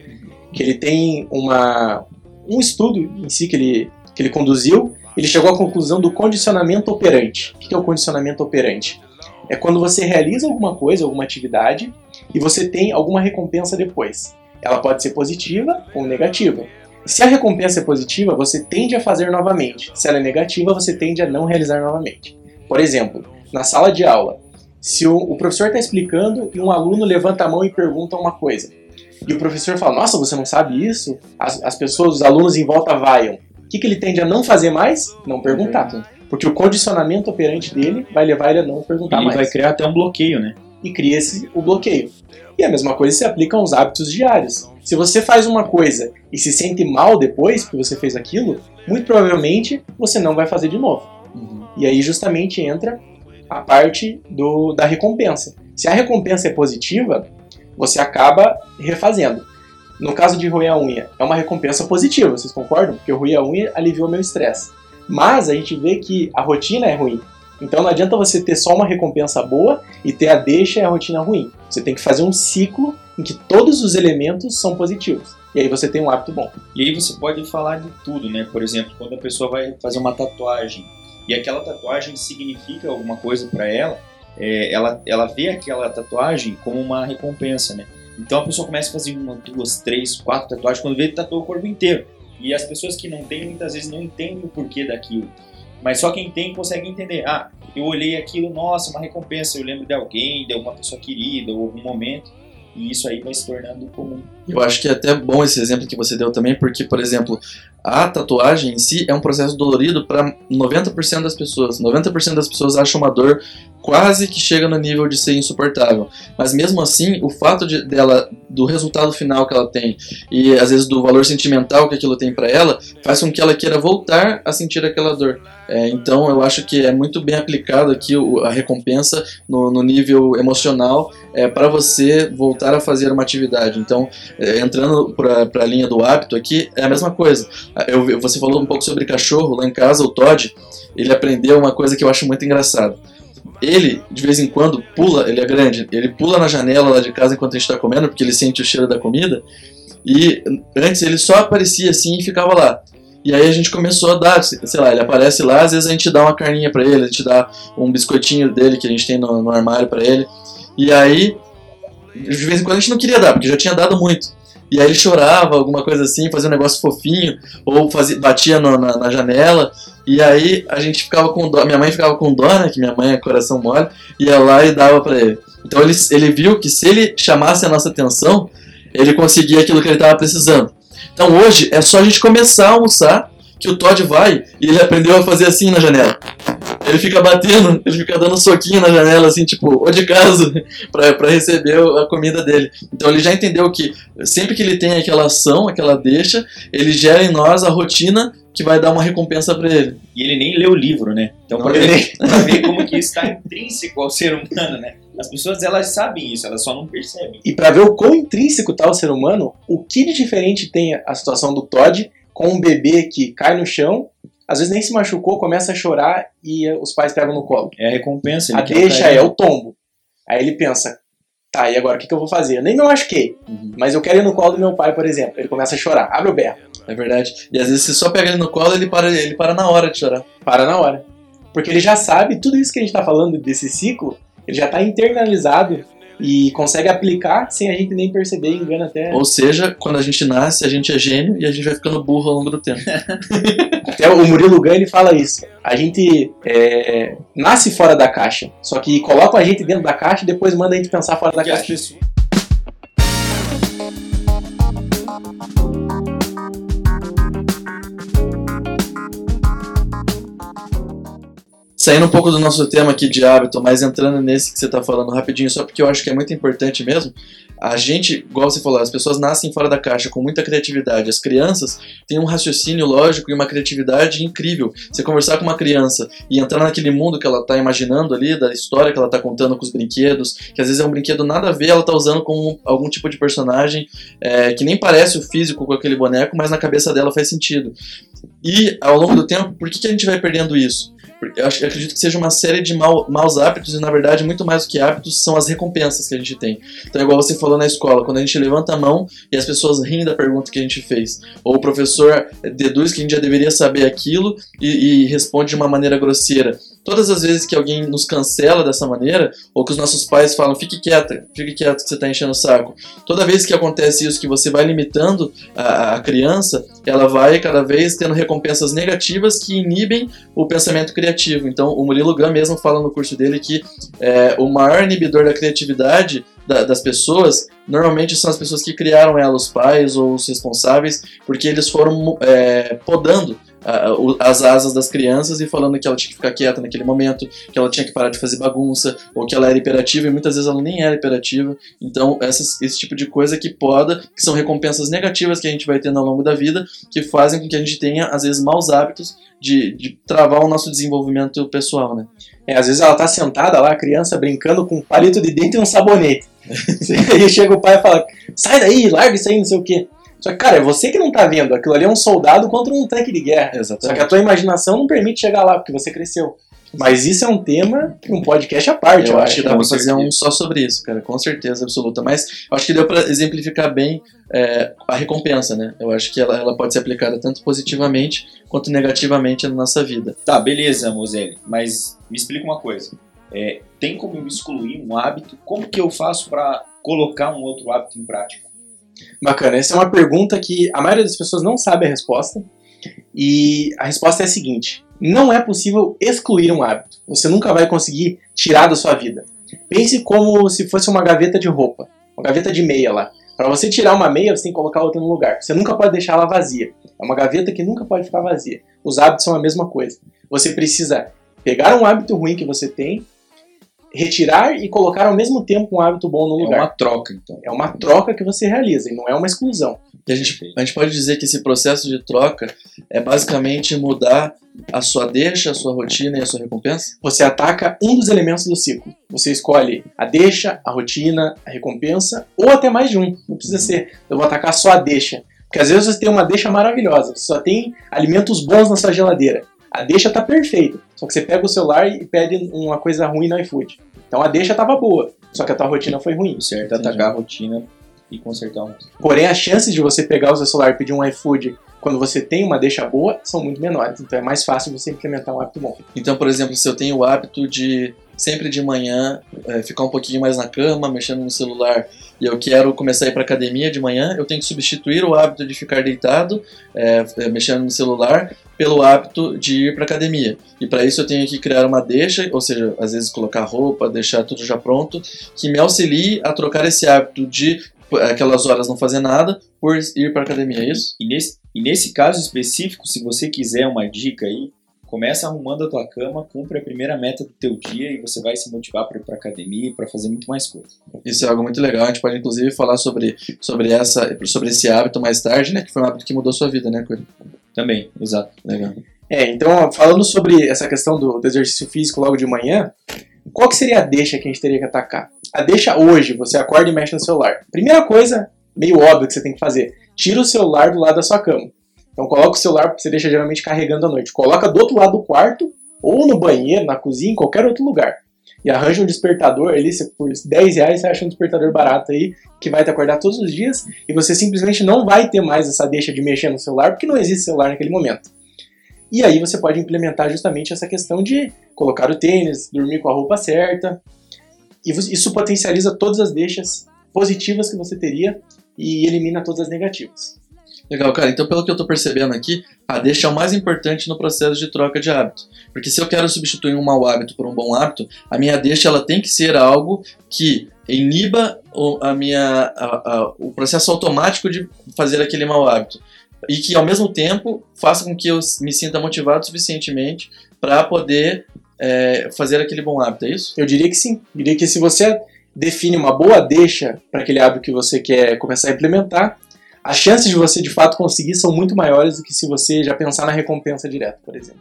que ele tem uma, um estudo em si que ele, que ele conduziu, ele chegou à conclusão do condicionamento operante. O que é o condicionamento operante? É quando você realiza alguma coisa, alguma atividade, e você tem alguma recompensa depois. Ela pode ser positiva ou negativa. Se a recompensa é positiva, você tende a fazer novamente. Se ela é negativa, você tende a não realizar novamente. Por exemplo, na sala de aula, se o, o professor está explicando e um aluno levanta a mão e pergunta uma coisa, e o professor fala: Nossa, você não sabe isso? As, as pessoas, os alunos em volta vaiam. O que, que ele tende a não fazer mais? Não perguntar. Porque o condicionamento operante dele vai levar ele a não perguntar Ele mais vai criar até um bloqueio, né? E cria-se o bloqueio. E a mesma coisa se aplica aos hábitos diários. Se você faz uma coisa e se sente mal depois que você fez aquilo, muito provavelmente você não vai fazer de novo. Uhum. E aí justamente entra a parte do, da recompensa. Se a recompensa é positiva, você acaba refazendo. No caso de roer a unha, é uma recompensa positiva, vocês concordam? Porque roer a unha aliviou meu estresse. Mas a gente vê que a rotina é ruim. Então não adianta você ter só uma recompensa boa e ter a deixa e a rotina ruim. Você tem que fazer um ciclo em que todos os elementos são positivos. E aí você tem um hábito bom. E aí você pode falar de tudo, né? Por exemplo, quando a pessoa vai fazer uma tatuagem e aquela tatuagem significa alguma coisa para ela, é, ela, ela vê aquela tatuagem como uma recompensa, né? Então a pessoa começa a fazer uma, duas, três, quatro tatuagens quando vê tatuou o corpo inteiro. E as pessoas que não têm muitas vezes não entendem o porquê daquilo. Mas só quem tem consegue entender. Ah, eu olhei aquilo, nossa, uma recompensa, eu lembro de alguém, de alguma pessoa querida, ou algum momento. E isso aí vai se tornando comum. Eu acho que é até bom esse exemplo que você deu também, porque, por exemplo, a tatuagem em si é um processo dolorido para 90% das pessoas. 90% das pessoas acham uma dor quase que chega no nível de ser insuportável. Mas mesmo assim, o fato de, dela, do resultado final que ela tem e às vezes do valor sentimental que aquilo tem para ela, faz com que ela queira voltar a sentir aquela dor. É, então eu acho que é muito bem aplicado aqui o- a recompensa no, no nível emocional é, para você voltar a fazer uma atividade. Então, é, entrando para a linha do hábito aqui, é a mesma coisa. Eu, eu- você falou um pouco sobre cachorro, lá em casa o Todd, ele aprendeu uma coisa que eu acho muito engraçado. Ele, de vez em quando, pula, ele é grande, ele pula na janela lá de casa enquanto a gente está comendo, porque ele sente o cheiro da comida, e antes ele só aparecia assim e ficava lá. E aí a gente começou a dar, sei lá, ele aparece lá, às vezes a gente dá uma carninha pra ele, a gente dá um biscoitinho dele que a gente tem no, no armário pra ele. E aí, de vez em quando a gente não queria dar, porque já tinha dado muito. E aí ele chorava, alguma coisa assim, fazia um negócio fofinho, ou fazia, batia no- na, na janela. E aí a gente ficava com dó, minha mãe ficava com dó, né, que minha mãe é coração mole, ia lá e dava pra ele. Então ele, ele viu que se ele chamasse a nossa atenção, ele conseguia aquilo que ele tava precisando. Então hoje é só a gente começar a almoçar que o Todd vai e ele aprendeu a fazer assim na janela. Ele fica batendo, ele fica dando soquinho na janela, assim, tipo, ou de casa, pra, pra receber a comida dele. Então ele já entendeu que sempre que ele tem aquela ação, aquela deixa, ele gera em nós a rotina que vai dar uma recompensa pra ele. E ele nem lê o livro, né? Então, lê. ver, pra ver como que isso está intrínseco ao ser humano, né? As pessoas, elas sabem isso, elas só não percebem. E para ver o quão intrínseco tá o ser humano, o que de diferente tem a situação do Todd com um bebê que cai no chão, às vezes nem se machucou, começa a chorar e eh, os pais pegam no colo. É a recompensa. ele A deixa é o tombo. Aí ele pensa, tá, e agora o que, que eu vou fazer? Eu nem me machuquei, Uhum. mas eu quero ir no colo do meu pai, por exemplo. Ele começa a chorar, abre o berro, É verdade. E às vezes você só pega ele no colo ele para, ele para na hora de chorar. para na hora. Porque ele já sabe, tudo isso que a gente tá falando desse ciclo, ele já tá internalizado e consegue aplicar sem a gente nem perceber e engana até. Ou seja, quando a gente nasce, a gente é gênio e a gente vai ficando burro ao longo do tempo. Até o Murilo Gun ele fala isso. A gente é, nasce fora da caixa, só que coloca a gente dentro da caixa e depois manda a gente pensar fora da as caixa. pessoas- Saindo um pouco do nosso tema aqui de hábito, mas entrando nesse que você está falando rapidinho, só porque eu acho que é muito importante mesmo. A gente, igual você falou, as pessoas nascem fora da caixa com muita criatividade. As crianças têm um raciocínio lógico e uma criatividade incrível. Você conversar com uma criança e entrar naquele mundo que ela está imaginando ali, da história que ela está contando com os brinquedos, que às vezes é um brinquedo nada a ver, ela está usando com algum tipo de personagem é, que nem parece o físico com aquele boneco, mas na cabeça dela faz sentido. E ao longo do tempo, por que, que a gente vai perdendo isso? Eu, acho, eu acredito que seja uma série de mal, maus hábitos e, na verdade, muito mais do que hábitos, são as recompensas que a gente tem. Então, igual você falou na escola, quando a gente levanta a mão e as pessoas riem da pergunta que a gente fez, ou o professor deduz que a gente já deveria saber aquilo e, e responde de uma maneira grosseira. Todas as vezes que alguém nos cancela dessa maneira, ou que os nossos pais falam, fique quieta, fique quieto que você está enchendo o saco. Toda vez que acontece isso, que você vai limitando a, a criança, ela vai cada vez tendo recompensas negativas que inibem o pensamento criativo. Então, o Murilo Gun mesmo fala no curso dele que é, o maior inibidor da criatividade da- das pessoas normalmente são as pessoas que criaram ela, os pais ou os responsáveis, porque eles foram é, podando as asas das crianças e falando que ela tinha que ficar quieta naquele momento, que ela tinha que parar de fazer bagunça, ou que ela era hiperativa, e muitas vezes ela nem era hiperativa. Então, essas- esse tipo de coisa que poda, que são recompensas negativas que a gente vai tendo ao longo da vida, que fazem com que a gente tenha, às vezes, maus hábitos de, de travar o nosso desenvolvimento pessoal, né? É, às vezes ela tá sentada lá, a criança, brincando com um palito de dente e um sabonete. Aí chega o pai e fala, sai daí, larga isso aí, não sei o quê. Só que, cara, é você que não tá vendo. Aquilo ali é um soldado contra um tanque de guerra. Só que Exatamente. a tua imaginação não permite chegar lá, porque você cresceu. Mas isso é um tema, um podcast à parte, Eu acho que dá pra fazer certeza. um só sobre isso, cara, com certeza absoluta. Mas eu acho que deu pra exemplificar bem é, a recompensa, né? Eu acho que ela, ela pode ser aplicada tanto positivamente quanto negativamente na nossa vida. Tá, beleza, Moselli. Mas me explica uma coisa. É, tem como eu excluir um hábito? Como que eu faço para colocar um outro hábito em prática? Bacana, essa é uma pergunta que a maioria das pessoas não sabe a resposta. E a resposta é a seguinte: não é possível excluir um hábito. Você nunca vai conseguir tirar da sua vida. Pense como se fosse uma gaveta de roupa, uma gaveta de meia lá. Para você tirar uma meia, você tem que colocar outra no lugar. Você nunca pode deixar ela vazia. É uma gaveta que nunca pode ficar vazia. Os hábitos são a mesma coisa. Você precisa pegar um hábito ruim que você tem, retirar e colocar ao mesmo tempo um hábito bom no É lugar. uma troca, então. É uma troca que você realiza e não é uma exclusão. E a gente, a gente pode dizer que esse processo de troca é basicamente mudar a sua deixa, a sua rotina e a sua recompensa? Você ataca um dos elementos do ciclo. Você escolhe a deixa, a rotina, a recompensa, ou até mais de um. Não precisa ser, eu vou atacar só a deixa. Porque às vezes você tem uma deixa maravilhosa, você só tem alimentos bons na sua geladeira. A deixa tá perfeita, só que você pega o celular e pede uma coisa ruim no iFood. Então a deixa tava boa, só que a tua rotina foi ruim. Certo é atacar a rotina e consertar um. Porém, as chances de você pegar o seu celular e pedir um iFood quando você tem uma deixa boa são muito menores. Então é mais fácil você implementar um hábito bom. Então, por exemplo, se eu tenho o hábito de sempre de manhã é, ficar um pouquinho mais na cama, mexendo no celular, e eu quero começar a ir para academia de manhã, eu tenho que substituir o hábito de ficar deitado, é, é, mexendo no celular, pelo hábito de ir para academia. E para isso eu tenho que criar uma deixa, ou seja, às vezes colocar roupa, deixar tudo já pronto, que me auxilie a trocar esse hábito de por aquelas horas não fazer nada por ir para academia, é isso? E nesse, e nesse caso específico, se você quiser uma dica aí, começa arrumando a tua cama, cumpre a primeira meta do teu dia e você vai se motivar para ir para academia e para fazer muito mais coisa. Isso é algo muito legal. A gente pode inclusive falar sobre, sobre, essa, sobre esse hábito mais tarde, né? Que foi um hábito que mudou sua vida, né, Coelho? Também, exato. Legal. É, então, falando sobre essa questão do, do exercício físico logo de manhã, qual que seria a deixa que a gente teria que atacar? A deixa hoje, você acorda e mexe no celular. Primeira coisa, meio óbvio que você tem que fazer, tira o celular do lado da sua cama. Então coloca o celular, você deixa geralmente carregando à noite. Coloca do outro lado do quarto, ou no banheiro, na cozinha, em qualquer outro lugar. E arranja um despertador ali, você, por 10 reais você acha um despertador barato aí, que vai te acordar todos os dias, e você simplesmente não vai ter mais essa deixa de mexer no celular, porque não existe celular naquele momento. E aí você pode implementar justamente essa questão de colocar o tênis, dormir com a roupa certa. E isso potencializa todas as deixas positivas que você teria e elimina todas as negativas. Legal, cara. Então, pelo que eu tô percebendo aqui, a deixa é o mais importante no processo de troca de hábito. Porque se eu quero substituir um mau hábito por um bom hábito, a minha deixa ela tem que ser algo que iniba a minha, a- a- o processo automático de fazer aquele mau hábito. E que, ao mesmo tempo, faça com que eu me sinta motivado suficientemente para poder é, fazer aquele bom hábito, é isso? Eu diria que sim. Eu diria que se você define uma boa deixa para aquele hábito que você quer começar a implementar, as chances de você de fato conseguir são muito maiores do que se você já pensar na recompensa direto, por exemplo.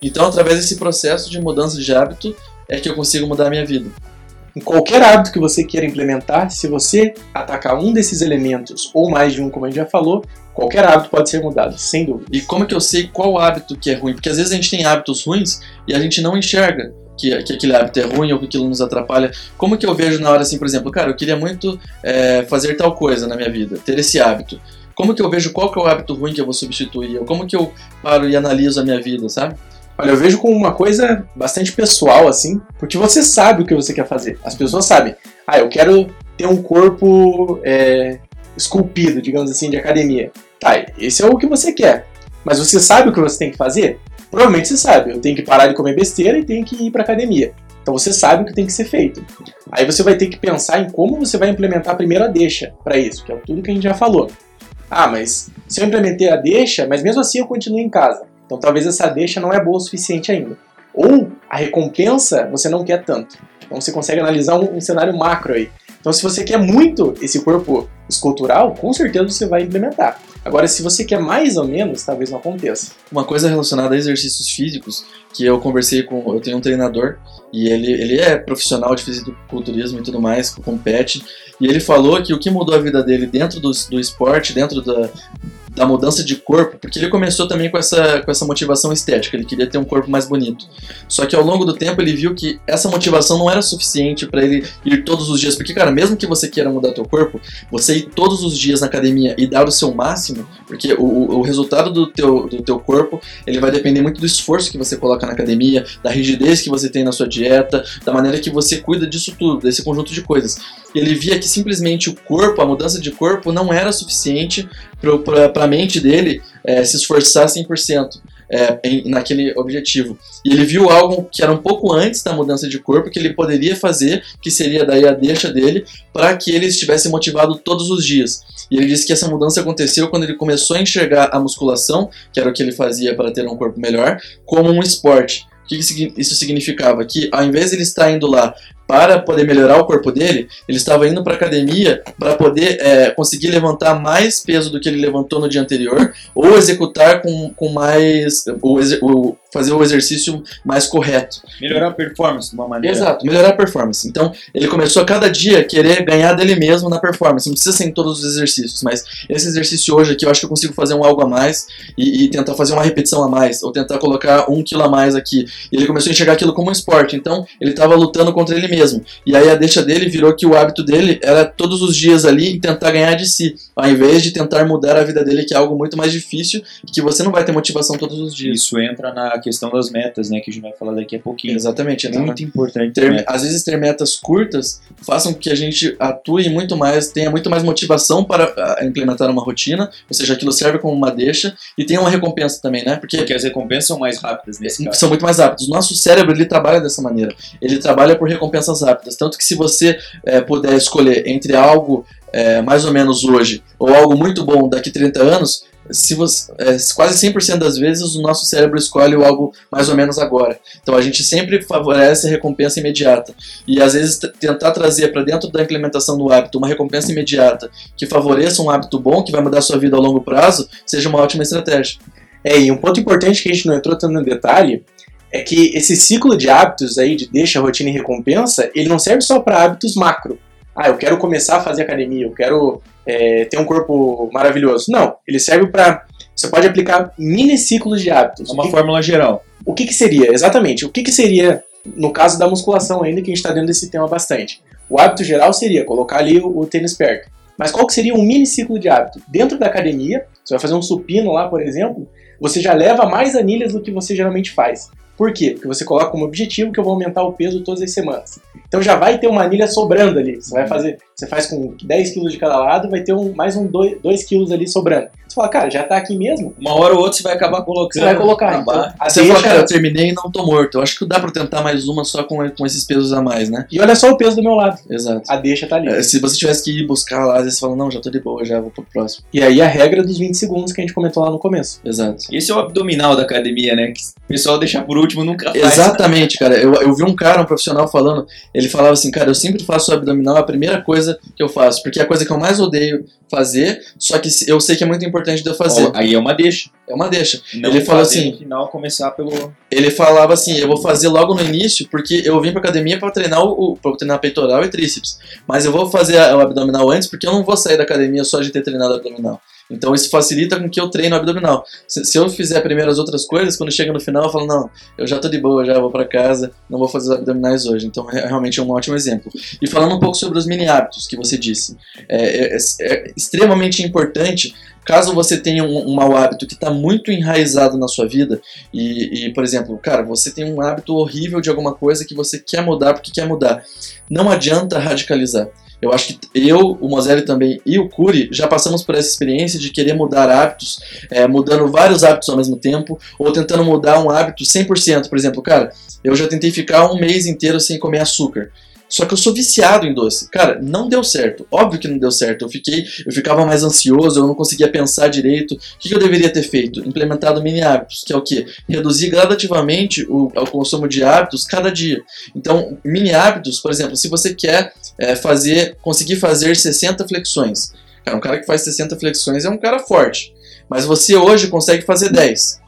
Então, através desse processo de mudança de hábito, é que eu consigo mudar a minha vida. Em qualquer hábito que você queira implementar, se você atacar um desses elementos ou mais de um, como a gente já falou, qualquer hábito pode ser mudado, sem dúvida. E como que eu sei qual hábito que é ruim? Porque às vezes a gente tem hábitos ruins e a gente não enxerga que, que aquele hábito é ruim ou que aquilo nos atrapalha. Como que eu vejo na hora assim, por exemplo, cara, eu queria muito é, fazer tal coisa na minha vida, ter esse hábito. Como que eu vejo qual que é o hábito ruim que eu vou substituir? Ou como que eu paro e analiso a minha vida, sabe? Olha, eu vejo como uma coisa bastante pessoal, assim, porque você sabe o que você quer fazer. As pessoas sabem. Ah, eu quero ter um corpo é, esculpido, digamos assim, de academia. Tá, esse é o que você quer. Mas você sabe o que você tem que fazer? Provavelmente você sabe. Eu tenho que parar de comer besteira e tenho que ir pra academia. Então você sabe o que tem que ser feito. Aí você vai ter que pensar em como você vai implementar a primeira deixa para isso, que é tudo que a gente já falou. Ah, mas se eu implementei a deixa, mas mesmo assim eu continuo em casa. Então talvez essa deixa não é boa o suficiente ainda. Ou a recompensa você não quer tanto. Então você consegue analisar um, um cenário macro aí. Então se você quer muito esse corpo escultural, com certeza você vai implementar. Agora, se você quer mais ou menos, talvez não aconteça. Uma coisa relacionada a exercícios físicos, que eu conversei com. Eu tenho um treinador e ele, ele é profissional de fisiculturismo e tudo mais, compete. E ele falou que o que mudou a vida dele dentro do, do esporte, dentro da, da mudança de corpo, porque ele começou também com essa, com essa motivação estética, ele queria ter um corpo mais bonito. Só que ao longo do tempo ele viu que essa motivação não era suficiente para ele ir todos os dias, porque cara, mesmo que você queira mudar teu corpo, você ir todos os dias na academia e dar o seu máximo, porque o, o resultado do teu, do teu corpo, ele vai depender muito do esforço que você coloca na academia, da rigidez que você tem na sua dieta, da maneira que você cuida disso tudo, desse conjunto de coisas. Ele via que simplesmente o corpo, a mudança de corpo não era suficiente para a mente dele é, se esforçar 100% é, em, naquele objetivo. E ele viu algo que era um pouco antes da mudança de corpo que ele poderia fazer, que seria daí a deixa dele, para que ele estivesse motivado todos os dias. E ele disse que essa mudança aconteceu quando ele começou a enxergar a musculação, que era o que ele fazia para ter um corpo melhor, como um esporte. O que isso significava? Que ao invés de ele estar indo lá para poder melhorar o corpo dele, ele estava indo para academia para poder é, conseguir levantar mais peso do que ele levantou no dia anterior, ou executar com, com mais. O, fazer o exercício mais correto. Melhorar a performance de uma maneira. Exato, melhorar a performance. Então, ele começou a cada dia querer ganhar dele mesmo na performance. Não precisa ser em todos os exercícios, mas esse exercício hoje aqui eu acho que eu consigo fazer um algo a mais e, e tentar fazer uma repetição a mais, ou tentar colocar um quilo a mais aqui. E ele começou a enxergar aquilo como um esporte. Então, ele estava lutando contra ele mesmo. E aí a deixa dele virou que o hábito dele era todos os dias ali tentar ganhar de si, ao invés de tentar mudar a vida dele, que é algo muito mais difícil e que você não vai ter motivação todos os dias. Isso entra na questão das metas, né, que a gente vai falar daqui a pouquinho. Exatamente. É Então, muito importante. ter- né? às vezes ter metas curtas façam com que a gente atue muito mais, tenha muito mais motivação para ah, implementar uma rotina, ou seja, aquilo serve como uma deixa e tenha uma recompensa também, né? Porque Porque as recompensas são mais rápidas nesse caso. são muito mais rápidos. O nosso cérebro ele trabalha dessa maneira. Ele trabalha por recompensas rápidas. Tanto que se você eh, puder escolher entre algo eh, mais ou menos hoje ou algo muito bom daqui 30 anos, se você, eh, quase 100% das vezes o nosso cérebro escolhe algo mais ou menos agora. Então a gente sempre favorece a recompensa imediata. E às vezes tentar trazer para dentro da implementação do hábito uma recompensa imediata que favoreça um hábito bom, que vai mudar a sua vida ao longo prazo, seja uma ótima estratégia. É, e um ponto importante que a gente não entrou tanto no detalhe é que esse ciclo de hábitos aí, de deixa, rotina e recompensa, ele não serve só para hábitos macro. Ah, eu quero começar a fazer academia, eu quero é, ter um corpo maravilhoso. Não, ele serve para. Você pode aplicar mini ciclos de hábitos. É uma que, fórmula geral. o que, que seria? Exatamente. O que, que seria, no caso da musculação ainda, que a gente está dentro desse tema bastante? O hábito geral seria colocar ali o, o tênis perto. Mas qual que seria um mini ciclo de hábito? Dentro da academia, você vai fazer um supino lá, por exemplo, você já leva mais anilhas do que você geralmente faz. Por quê? Porque você coloca como objetivo que eu vou aumentar o peso todas as semanas. Então já vai ter uma anilha sobrando ali. Você vai fazer, você faz com 10 quilos de cada lado, vai ter um, mais um 2 quilos ali sobrando. Você fala, cara, já tá aqui mesmo, Uma hora ou outra você vai acabar colocando. você vai colocar. na Então, barra. a Você fala, cara, eu terminei e não tô morto. Eu acho que dá pra tentar mais uma só com, com esses pesos a mais, né? E olha só o peso do meu lado. Exato. A deixa tá ali. É, se você tivesse que ir buscar lá, às vezes você fala, não, já tô de boa, já vou pro próximo. E aí a regra dos 20 segundos que a gente comentou lá no começo. Exato. Esse é o abdominal da academia, né? Que o pessoal deixa por último nunca faz. Exatamente, cara. Eu, eu vi um cara, um profissional falando, ele falava assim, cara, eu sempre faço abdominal, é a primeira coisa que eu faço, porque é a coisa que eu mais odeio fazer, só que eu sei que é muito importante de eu fazer. Ó, Aí é uma deixa. É uma deixa. Não Ele falou assim- No final começar pelo. Ele falava assim, eu vou fazer logo no início, porque eu vim pra academia pra treinar o pra treinar peitoral e tríceps. Mas eu vou fazer o abdominal antes, porque eu não vou sair da academia só de ter treinado abdominal. Então isso facilita com que eu treine o abdominal. Se, se eu fizer primeiro as outras coisas, quando chega no final eu falo, não, eu já tô de boa, já vou pra casa, não vou fazer os abdominais hoje. Então é realmente um ótimo exemplo. E falando um pouco sobre os mini hábitos que você disse, é, é- é extremamente importante caso você tenha um, um mau hábito que está muito enraizado na sua vida e, e, por exemplo, cara, você tem um hábito horrível de alguma coisa que você quer mudar porque quer mudar, não adianta radicalizar. Eu acho que eu, o Moselli também e o Curi já passamos por essa experiência de querer mudar hábitos, é, mudando vários hábitos ao mesmo tempo, ou tentando mudar um hábito 100%. Por exemplo, cara, eu já tentei ficar um mês inteiro sem comer açúcar. Só que eu sou viciado em doce. Cara, não deu certo. Óbvio que não deu certo. Eu fiquei, eu ficava mais ansioso, eu não conseguia pensar direito. O que eu deveria ter feito? Implementado mini hábitos, que é o quê? Reduzir gradativamente o, o consumo de hábitos cada dia. Então, mini hábitos, por exemplo, se você quer é, fazer, conseguir fazer 60 flexões. Cara, um cara que faz 60 flexões é um cara forte. Mas você hoje consegue fazer 10.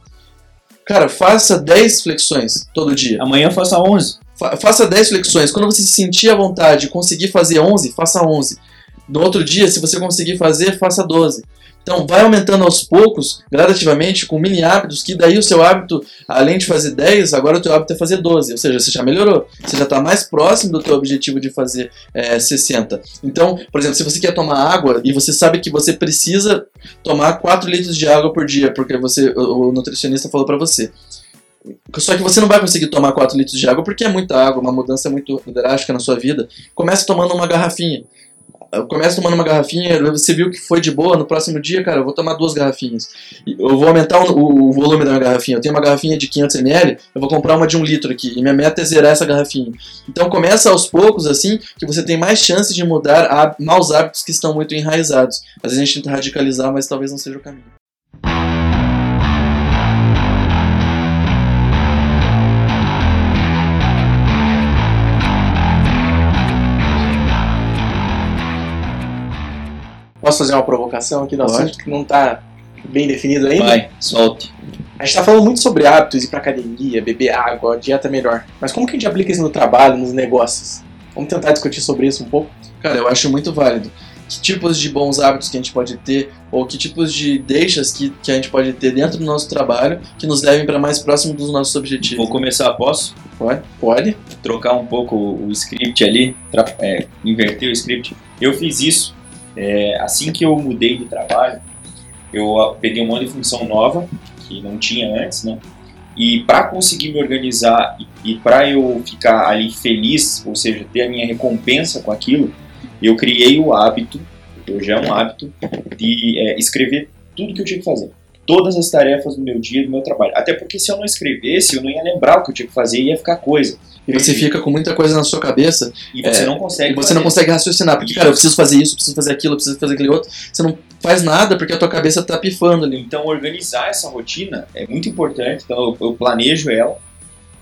Cara, faça 10 flexões todo dia. Amanhã faça 11. Fa- faça 10 flexões. Quando você se sentir à vontade e conseguir fazer 11, faça 11. No outro dia, se você conseguir fazer, faça 12. Então, vai aumentando aos poucos, gradativamente, com mini hábitos, que daí o seu hábito, além de fazer 10, agora o teu hábito é fazer 12. Ou seja, você já melhorou. Você já está mais próximo do teu objetivo de fazer é, 60. Então, por exemplo, se você quer tomar água e você sabe que você precisa tomar 4 litros de água por dia, porque você, o, nutricionista falou para você. Só que você não vai conseguir tomar 4 litros de água porque é muita água, uma mudança muito drástica na sua vida. Comece tomando uma garrafinha. Começa tomando uma garrafinha, você viu que foi de boa, no próximo dia, cara, eu vou tomar duas garrafinhas. Eu vou aumentar o, o- volume da minha garrafinha. Eu tenho uma garrafinha de 500ml, eu vou comprar uma de 1 litro aqui. E minha meta é zerar essa garrafinha. Então começa aos poucos, assim, que você tem mais chances de mudar há- maus hábitos que estão muito enraizados. Às vezes a gente tenta radicalizar, mas talvez não seja o caminho. Posso fazer uma provocação aqui no Pode. assunto que não tá bem definido ainda? Vai, solte. A gente tá falando muito sobre hábitos, ir pra academia, beber água, dieta melhor. Mas como que a gente aplica isso no trabalho, nos negócios? Vamos tentar discutir sobre isso um pouco? Cara, eu acho muito válido. Que tipos de bons hábitos que a gente pode ter, ou que tipos de deixas que, que a gente pode ter dentro do nosso trabalho que nos levem para mais próximo dos nossos objetivos. Vou começar, posso? Pode? Pode. trocar um pouco o script ali, é, inverter o script. Eu fiz isso é, assim que eu mudei de trabalho. Eu ah, peguei um monte de função nova que não tinha antes, né? E para conseguir me organizar e, para eu ficar ali feliz, ou seja, ter a minha recompensa com aquilo, eu criei o hábito, hoje é um hábito, de é, escrever tudo que eu tinha que fazer. Todas as tarefas do meu dia, do meu trabalho. Até porque se eu não escrevesse, eu não ia lembrar o que eu tinha que fazer e ia ficar coisa. E você fica com muita coisa na sua cabeça E você É, não consegue. você não fazer. consegue raciocinar. Porque, cara, eu preciso fazer isso, preciso fazer aquilo, preciso fazer aquele outro. Você não faz nada porque a tua cabeça tá pifando ali. Então, organizar essa rotina é muito importante. Então, eu, eu planejo ela.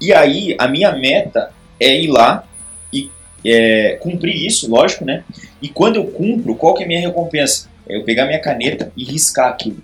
E aí, a minha meta é ir lá e é, cumprir isso, lógico, né? E quando eu cumpro, qual que é a minha recompensa? É eu pegar minha caneta e riscar aquilo.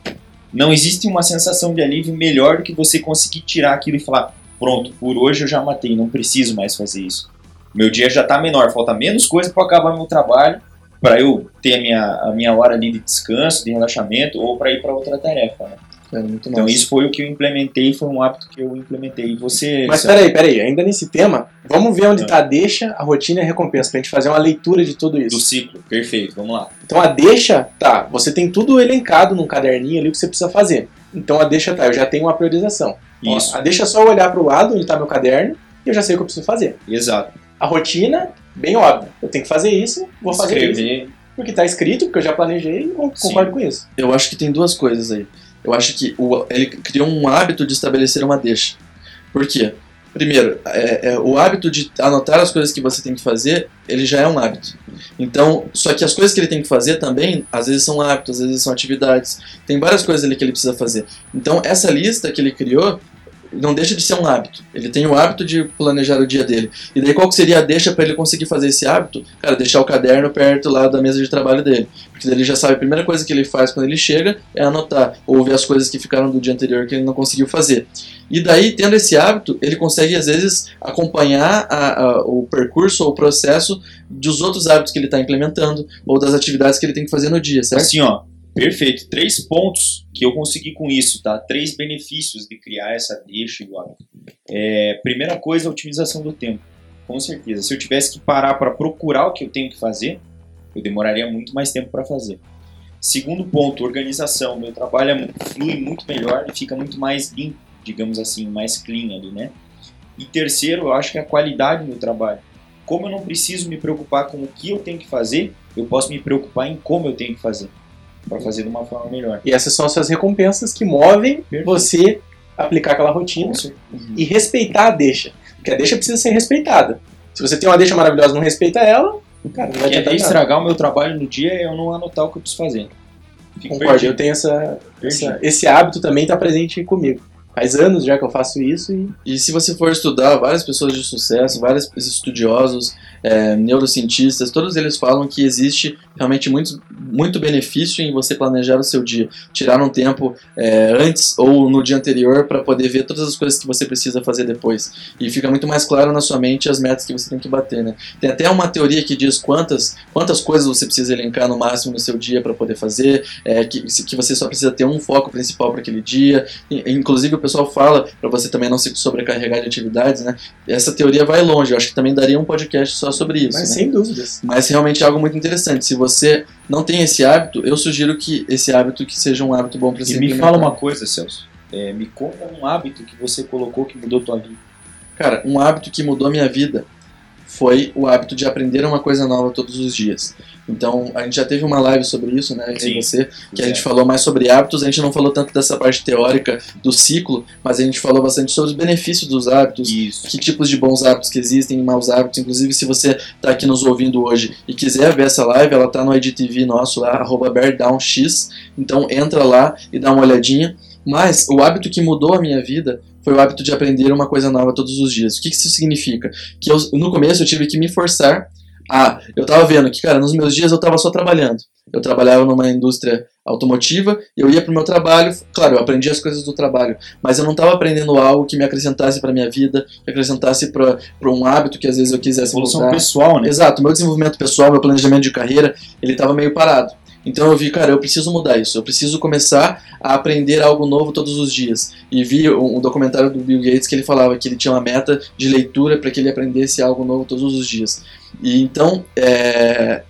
Não existe uma sensação de alívio melhor do que você conseguir tirar aquilo e falar: pronto, por hoje eu já matei, não preciso mais fazer isso. Meu dia já está menor, falta menos coisa para acabar meu trabalho, para eu ter a minha, a minha hora ali de descanso, de relaxamento ou para ir para outra tarefa. Né? Muito Então isso foi o que eu implementei, foi um hábito que eu implementei. Você, Mas Luciano? peraí, peraí, ainda nesse tema, vamos ver onde tá a deixa, a rotina e a recompensa, pra gente fazer uma leitura de tudo do isso. ciclo, perfeito, vamos lá. Então a deixa, tá, você tem tudo elencado num caderninho ali que você precisa fazer. Então a deixa tá, eu já tenho uma priorização. Ó, Isso, A deixa só eu olhar pro lado onde tá meu caderno e eu já sei o que eu preciso fazer. exato. a rotina, bem óbvio. Eu tenho que fazer isso, vou fazer isso. Escrever. Porque tá escrito, porque eu já planejei e eu Sim. concordo com isso. Eu acho que tem duas coisas aí. Eu acho que o- ele criou um hábito de estabelecer uma deixa. Por quê? Primeiro, é- é, o hábito de anotar as coisas que você tem que fazer, ele já é um hábito. Então, só que as coisas que ele tem que fazer também, às vezes são hábitos, às vezes são atividades. Tem várias coisas ali que ele precisa fazer. Então, essa lista que ele criou não deixa de ser um hábito. Ele tem o hábito de planejar o dia dele. E daí qual que seria a deixa para ele conseguir fazer esse hábito? Cara, deixar o caderno perto lá da mesa de trabalho dele. Porque daí ele já sabe a primeira coisa que ele faz quando ele chega é anotar ou ver as coisas que ficaram do dia anterior que ele não conseguiu fazer. E daí, tendo esse hábito, ele consegue às vezes acompanhar a- a- o percurso ou o processo dos outros hábitos que ele está implementando ou das atividades que ele tem que fazer no dia, certo? Assim, ó, perfeito. Três pontos que eu consegui com isso, tá? Três benefícios de criar essa deixa hábito. É, primeira coisa, a otimização do tempo. Com certeza. Se eu tivesse que parar para procurar o que eu tenho que fazer, eu demoraria muito mais tempo para fazer. Segundo ponto, organização. Meu trabalho é flui muito melhor e fica muito mais limpo, digamos assim, mais clean ali, né? E terceiro, eu acho que é a qualidade do meu trabalho. Como eu não preciso me preocupar com o que eu tenho que fazer, eu posso me preocupar em como eu tenho que fazer, para fazer de uma forma melhor. E essas são as suas recompensas que movem Perfeito. você aplicar aquela rotina certeza. e respeitar a deixa. Porque a deixa precisa ser respeitada. Se você tem uma deixa maravilhosa e não respeita ela, cara, não vai adiantar estragar o meu trabalho no dia é eu não anotar o que eu preciso fazer. Fico Concordo, eu perdido. tenho essa, essa- esse hábito também está presente comigo. Faz anos já que eu faço isso e E se você for estudar, várias pessoas de sucesso, vários estudiosos, é, neurocientistas, todos eles falam que existe realmente muito, muito benefício em você planejar o seu dia. Tirar um tempo é, antes ou no dia anterior para poder ver todas as coisas que você precisa fazer depois. E fica muito mais claro na sua mente as metas que você tem que bater. Né? Tem até uma teoria que diz quantas, quantas coisas você precisa elencar no máximo no seu dia para poder fazer, é, que, que você só precisa ter um foco principal para aquele dia. Inclusive pessoal fala para você também não se sobrecarregar de atividades, né? Essa teoria vai longe. Eu acho que também daria um podcast só sobre isso. mas né? sem dúvidas. Mas realmente é algo muito interessante. Se você não tem esse hábito, eu sugiro que esse hábito que seja um hábito bom para E ser me fala uma coisa, Celso. É, me conta um hábito que você colocou que mudou tua vida. Cara, um hábito que mudou minha vida foi o hábito de aprender uma coisa nova todos os dias. Então, a gente já teve uma live sobre isso, né, eu Sim. e você, que a gente falou mais sobre hábitos, a gente não falou tanto dessa parte teórica do ciclo, mas a gente falou bastante sobre os benefícios dos hábitos, Isso. que tipos de bons hábitos que existem e maus hábitos. Inclusive, se você está aqui nos ouvindo hoje e quiser ver essa live, ela está no IGTV nosso lá, arroba BearDownX. Então entra lá e dá uma olhadinha. Mas o hábito que mudou a minha vida foi o hábito de aprender uma coisa nova todos os dias. O que que isso significa? Que eu, no começo eu tive que me forçar a. Eu tava vendo que, cara, nos meus dias eu tava só trabalhando. Eu trabalhava numa indústria automotiva, eu ia pro meu trabalho, claro, eu aprendi as coisas do trabalho, mas eu não estava aprendendo algo que me acrescentasse para minha vida, que acrescentasse para um hábito que às vezes eu quisesse Evolução mudar. pessoal, né? Exato, meu desenvolvimento pessoal, meu planejamento de carreira, ele estava meio parado. Então eu vi, cara, eu preciso mudar isso, eu preciso começar a aprender algo novo todos os dias. E vi um, um documentário do Bill Gates que ele falava que ele tinha uma meta de leitura para que ele aprendesse algo novo todos os dias. E então, é,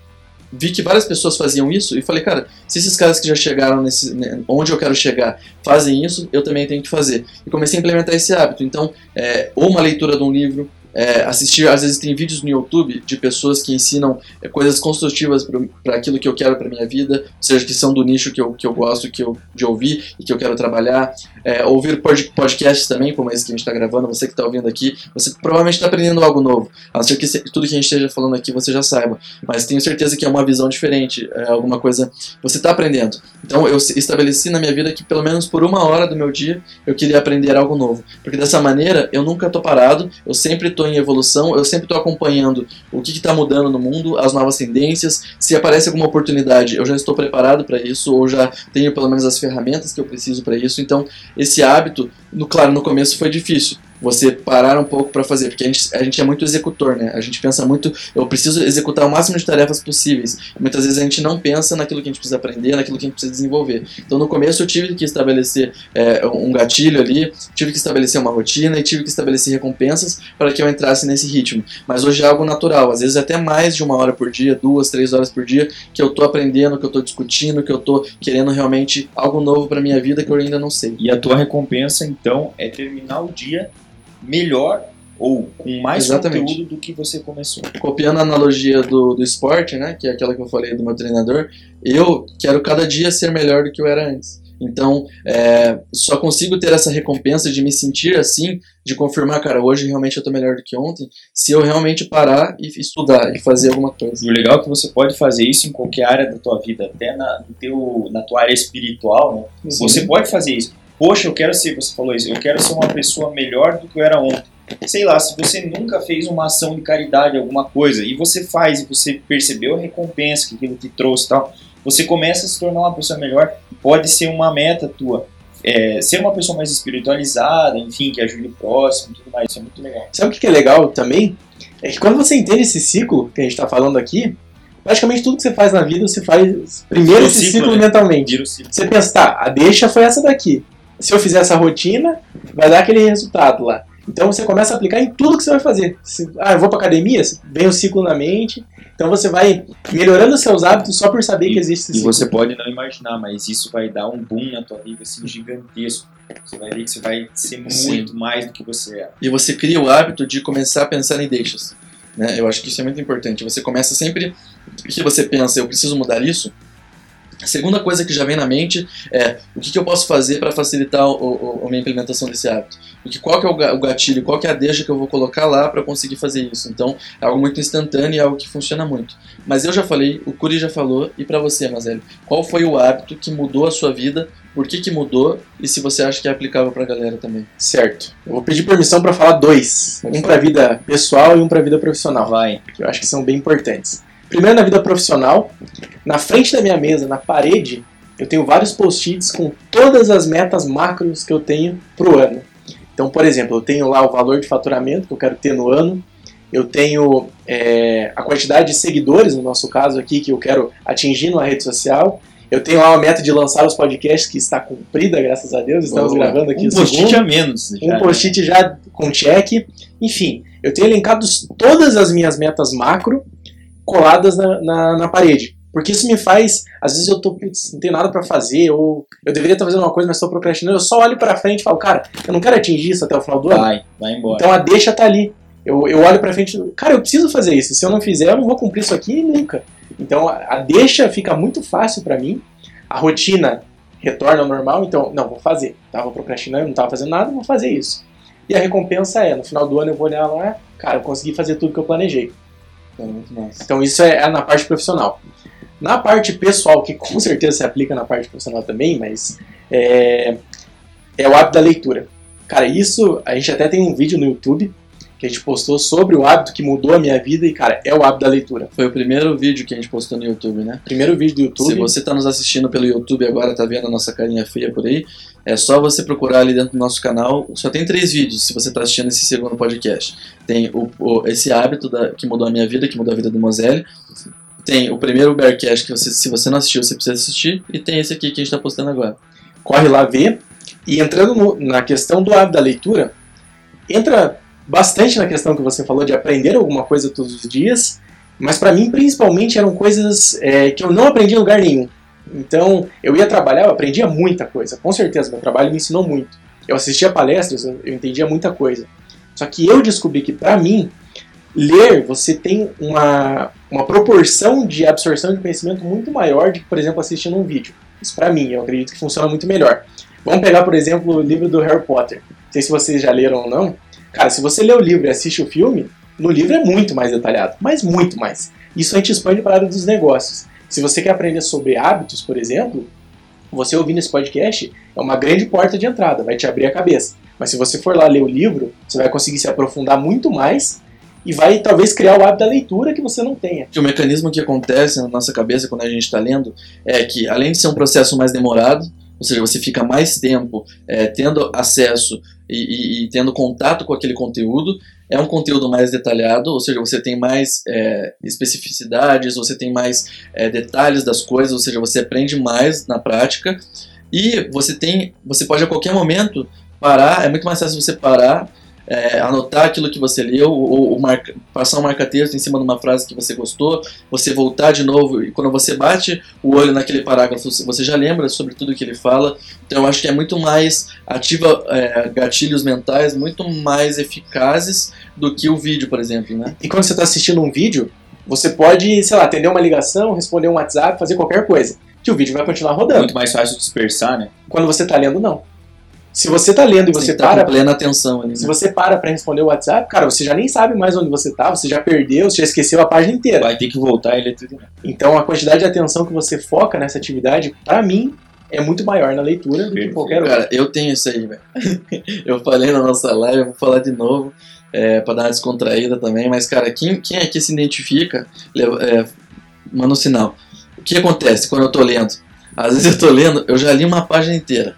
vi que várias pessoas faziam isso e falei, cara, se esses caras que já chegaram nesse, né, onde eu quero chegar fazem isso, eu também tenho que fazer. E comecei a implementar esse hábito. Então, é, ou uma leitura de um livro, é, assistir, às vezes tem vídeos no YouTube de pessoas que ensinam é, coisas construtivas para aquilo que eu quero para minha vida, ou seja, que são do nicho que eu, que eu gosto que eu, de ouvir e que eu quero trabalhar. É, ouvir pod, podcasts também, como esse que a gente está gravando, você que está ouvindo aqui, você provavelmente está aprendendo algo novo. A não ser que tudo que a gente esteja falando aqui você já saiba, mas tenho certeza que é uma visão diferente, é alguma coisa você está aprendendo. Então eu estabeleci na minha vida que pelo menos por uma hora do meu dia eu queria aprender algo novo, porque dessa maneira eu nunca estou parado, eu sempre estou em evolução, eu sempre estou acompanhando o que está mudando no mundo, as novas tendências. Se aparece alguma oportunidade, eu já estou preparado para isso, ou já tenho pelo menos as ferramentas que eu preciso para isso. Então, esse hábito, no, claro, no começo foi difícil. Você parar um pouco para fazer, porque a gente, a gente é muito executor, né? A gente pensa muito, eu preciso executar o máximo de tarefas possíveis. Muitas vezes a gente não pensa naquilo que a gente precisa aprender, naquilo que a gente precisa desenvolver. Então, no começo eu tive que estabelecer é, um gatilho ali, tive que estabelecer uma rotina e tive que estabelecer recompensas para que eu entrasse nesse ritmo. Mas hoje é algo natural, às vezes até mais de uma hora por dia, duas, três horas por dia, que eu tô aprendendo, que eu tô discutindo, que eu tô querendo realmente algo novo para minha vida que eu ainda não sei. E a tua recompensa, então, é terminar o dia melhor ou com mais Exatamente. conteúdo do que você começou. Copiando a analogia do, do esporte, né? Que é aquela que eu falei do meu treinador, eu quero cada dia ser melhor do que eu era antes. Então, é, só consigo ter essa recompensa de me sentir assim, de confirmar, cara, hoje realmente eu tô melhor do que ontem, se eu realmente parar e estudar e fazer alguma coisa. E o legal é que você pode fazer isso em qualquer área da tua vida, até na, teu, na tua área espiritual, né? Você pode fazer isso. Poxa, eu quero ser, você falou isso, eu quero ser uma pessoa melhor do que eu era ontem. Sei lá, se você nunca fez uma ação de caridade, alguma coisa, e você faz, e você percebeu a recompensa que aquilo te trouxe e tal, você começa a se tornar uma pessoa melhor. Pode ser uma meta tua. É, ser uma pessoa mais espiritualizada, enfim, que ajude o próximo e tudo mais. Isso é muito legal. Sabe o que é legal também? É que quando você entende esse ciclo que a gente está falando aqui, praticamente tudo que você faz na vida, você faz primeiro O esse ciclo, ciclo né? mentalmente. Vira ciclo. Você pensa, tá, a deixa foi essa daqui. Se eu fizer essa rotina, vai dar aquele resultado lá. Então você começa a aplicar em tudo que você vai fazer. Se- ah, eu vou pra academia, vem o ciclo na mente. Então você vai melhorando os seus hábitos só por saber que existe esse E ciclo. você pode não imaginar, mas isso vai dar um boom na tua vida assim gigantesco. Você vai ver que você vai ser Sim. muito mais do que você é. E você cria o hábito de começar a pensar em deixas. Né? Eu acho que isso é muito importante. Você começa sempre que você pensa, eu preciso mudar isso. A segunda coisa que já vem na mente é o que, que eu posso fazer para facilitar o, o- a minha implementação desse hábito. O que, qual que é o ga- o gatilho, qual que é a deixa que eu vou colocar lá para conseguir fazer isso. Então, é algo muito instantâneo e é algo que funciona muito. Mas eu já falei, o Curi já falou, e para você, Mazelli, qual foi o hábito que mudou a sua vida, por que, que mudou e se você acha que é aplicável para a galera também. Certo. Eu vou pedir permissão para falar dois. Um pra vida pessoal e um pra vida profissional. Vai. que eu acho que são bem importantes. Primeiro, na vida profissional, na frente da minha mesa, na parede, eu tenho vários post-its com todas as metas macros que eu tenho pro ano. Então, por exemplo, eu tenho lá o valor de faturamento que eu quero ter no ano, eu tenho é, a quantidade de seguidores, no nosso caso aqui, que eu quero atingir numa rede social. Eu tenho lá uma meta de lançar os podcasts que está cumprida, graças a Deus. Estamos Boa. gravando aqui Um o post-it segundo a menos. um já, né? post-it já com check. Enfim, eu tenho elencado todas as minhas metas macro coladas na, na, na parede. Porque isso me faz, às vezes eu tô, putz, não tenho nada pra fazer, ou eu deveria estar fazendo uma coisa, mas estou procrastinando. Eu só olho pra frente e falo, cara, eu não quero atingir isso até o final do ano. Vai, vai embora. Então a deixa tá ali. Eu, eu olho pra frente, cara, eu preciso fazer isso. Se eu não fizer, eu não vou cumprir isso aqui nunca. Então a, deixa fica muito fácil pra mim. A rotina retorna ao normal, então, não, vou fazer. Tava procrastinando, não tava fazendo nada, vou fazer isso. E a recompensa é, no final do ano eu vou olhar lá, cara, eu consegui fazer tudo que eu planejei. É massa. Então isso é, é na parte profissional. Na parte pessoal, que com certeza se aplica na parte profissional também, mas é, é o hábito da leitura. Cara, isso a gente até tem um vídeo no YouTube que a gente postou sobre o hábito que mudou a minha vida e, cara, é o hábito da leitura. Foi o primeiro vídeo que a gente postou no YouTube, né? Primeiro vídeo do YouTube. Se você está nos assistindo pelo YouTube agora, tá vendo a nossa carinha feia por aí, é só você procurar ali dentro do nosso canal. Só tem três vídeos se você está assistindo esse segundo podcast. Tem o, o- esse hábito da- que mudou a minha vida, que mudou a vida do Moselle. Tem o primeiro Bearcast que você, se você não assistiu, você precisa assistir. E tem esse aqui que a gente está postando agora. corre lá ver. E entrando no- na questão do hábito da leitura, entra bastante na questão que você falou de aprender alguma coisa todos os dias, mas para mim principalmente eram coisas é, que eu não aprendi em lugar nenhum. Então eu ia trabalhar, eu aprendia muita coisa, com certeza, meu trabalho me ensinou muito. Eu assistia palestras, eu entendia muita coisa. Só que eu descobri que para mim, ler, você tem uma, uma proporção de absorção de conhecimento muito maior do que, por exemplo, assistindo um vídeo. Isso pra mim, eu acredito que funciona muito melhor. Vamos pegar, por exemplo, o livro do Harry Potter. Não sei se vocês já leram ou não. Cara, se você lê o livro e assiste o filme, no livro é muito mais detalhado, mas muito mais. Isso a gente expande para a área dos negócios. Se você quer aprender sobre hábitos, por exemplo, você ouvindo esse podcast é uma grande porta de entrada, vai te abrir a cabeça. Mas se você for lá ler o livro, você vai conseguir se aprofundar muito mais e vai talvez criar o hábito da leitura que você não tenha. O mecanismo que acontece na nossa cabeça quando a gente está lendo é que, além de ser um processo mais demorado, ou seja, você fica mais tempo é, tendo acesso e, e- e tendo contato com aquele conteúdo, é um conteúdo mais detalhado, ou seja, você tem mais é, especificidades, você tem mais é, detalhes das coisas, ou seja, você aprende mais na prática. E você tem, você pode a qualquer momento parar, é muito mais fácil você parar é, anotar aquilo que você leu, ou, ou marca- passar um marca-texto em cima de uma frase que você gostou, você voltar de novo, e quando você bate o olho naquele parágrafo, você já lembra sobre tudo que ele fala. Então eu acho que é muito mais ativa é, gatilhos mentais muito mais eficazes do que o vídeo, por exemplo, né? E quando você está assistindo um vídeo, você pode, sei lá, atender uma ligação, responder um WhatsApp, fazer qualquer coisa. Que o vídeo vai continuar rodando. Muito mais fácil dispersar, né? Quando você está lendo, não. Se você está lendo e Você você tá para com plena atenção ali. Se Né? você para pra responder o WhatsApp, cara, você já nem sabe mais onde você tá, você já perdeu, você já esqueceu a página inteira. Vai ter que voltar e ler tudo. de novo. Então a quantidade de atenção que você foca nessa atividade, pra mim, é muito maior na leitura do que qualquer outra. Cara, eu tenho isso aí, velho. eu falei na nossa live, eu vou falar de novo, é, pra dar uma descontraída também, mas, cara, quem, quem aqui se identifica, leva- é, manda um sinal. O que acontece quando eu tô lendo? Às vezes eu tô lendo, eu já li uma página inteira.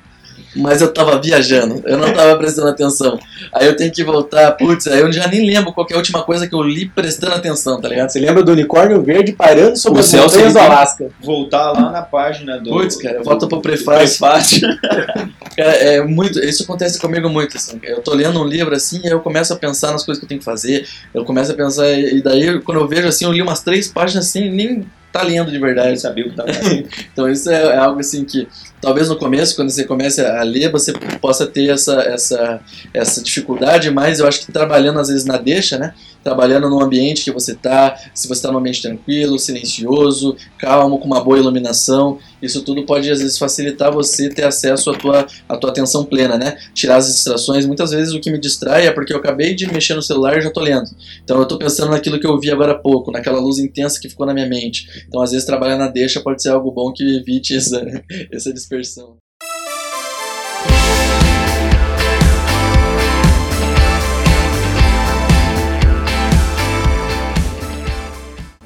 Mas eu tava viajando, eu não tava prestando atenção. Aí eu tenho que voltar, putz, aí eu já nem lembro qual que é a última coisa que eu li prestando atenção, tá ligado? Você lembra do unicórnio verde parando sobre O as Celso, montanhas do Alasca? Voltar lá na página do. Putz, cara, volta pro prefácio. prefácio. Cara, é muito, isso acontece comigo muito, assim. Eu tô lendo um livro assim, e eu começo a pensar nas coisas que eu tenho que fazer. Eu começo a pensar, e daí quando eu vejo assim, eu li umas três páginas assim, nem tá lendo de Eu verdade. sabia o que tava. Então isso é, é algo assim que talvez no começo, quando você comece a ler, você possa ter essa, essa, essa dificuldade, mas eu acho que trabalhando às vezes na deixa, né? Trabalhando no ambiente que você tá, se você tá num ambiente tranquilo, silencioso, calmo, com uma boa iluminação, isso tudo pode às vezes facilitar você ter acesso à tua, à tua atenção plena, né? Tirar as distrações. Muitas vezes o que me distrai é porque eu acabei de mexer no celular e já tô lendo. Então eu tô pensando naquilo que eu vi agora há pouco, naquela luz intensa que ficou na minha mente. Então às vezes trabalhar na deixa pode ser algo bom que evite essa, essa dispersão.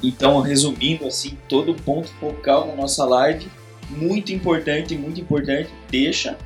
Então, resumindo assim, todo ponto focal da nossa live, muito importante, muito importante, deixa,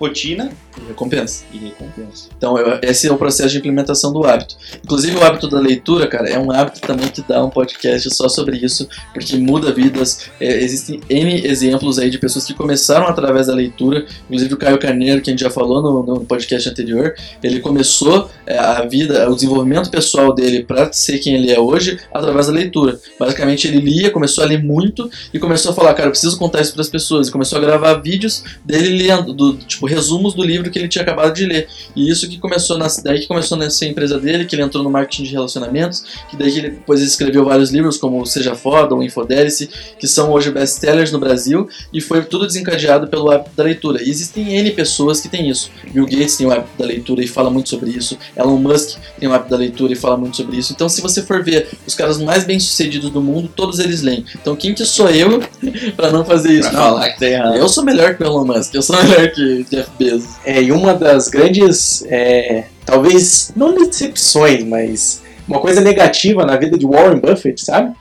rotina Recompensa. e recompensa. Então, esse é o processo de implementação do hábito. Inclusive, o hábito da leitura, cara, é um hábito também que dá um podcast só sobre isso, porque muda vidas. É, existem N exemplos aí de pessoas que começaram através da leitura. Inclusive, o Caio Carneiro, que a gente já falou no, no podcast anterior, ele começou é, a vida, o desenvolvimento pessoal dele para ser quem ele é hoje através da leitura. Basicamente, ele lia, começou a ler muito e começou a falar, cara, eu preciso contar isso para as pessoas. E começou a gravar vídeos dele lendo, do, tipo, resumos do livro que ele tinha acabado de ler. E isso que começou na, daí que começou nessa empresa dele, que ele entrou no marketing de relacionamentos, que daí que ele depois escreveu vários livros, como Seja Foda, ou Infodelice, que são hoje best-sellers no Brasil, e foi tudo desencadeado pelo hábito da leitura. E existem N pessoas que têm isso. Bill Gates tem o hábito da leitura e fala muito sobre isso. Elon Musk tem o hábito da leitura e fala muito sobre isso. Então, se você for ver os caras mais bem-sucedidos do mundo, todos eles leem. Então, quem que sou eu pra não fazer isso? Pra Não, falar que tá errado. eu sou melhor que o Elon Musk, eu sou melhor que Jeff Bezos. É, e uma das grandes, é, talvez, não decepções, mas uma coisa negativa na vida de Warren Buffett, sabe?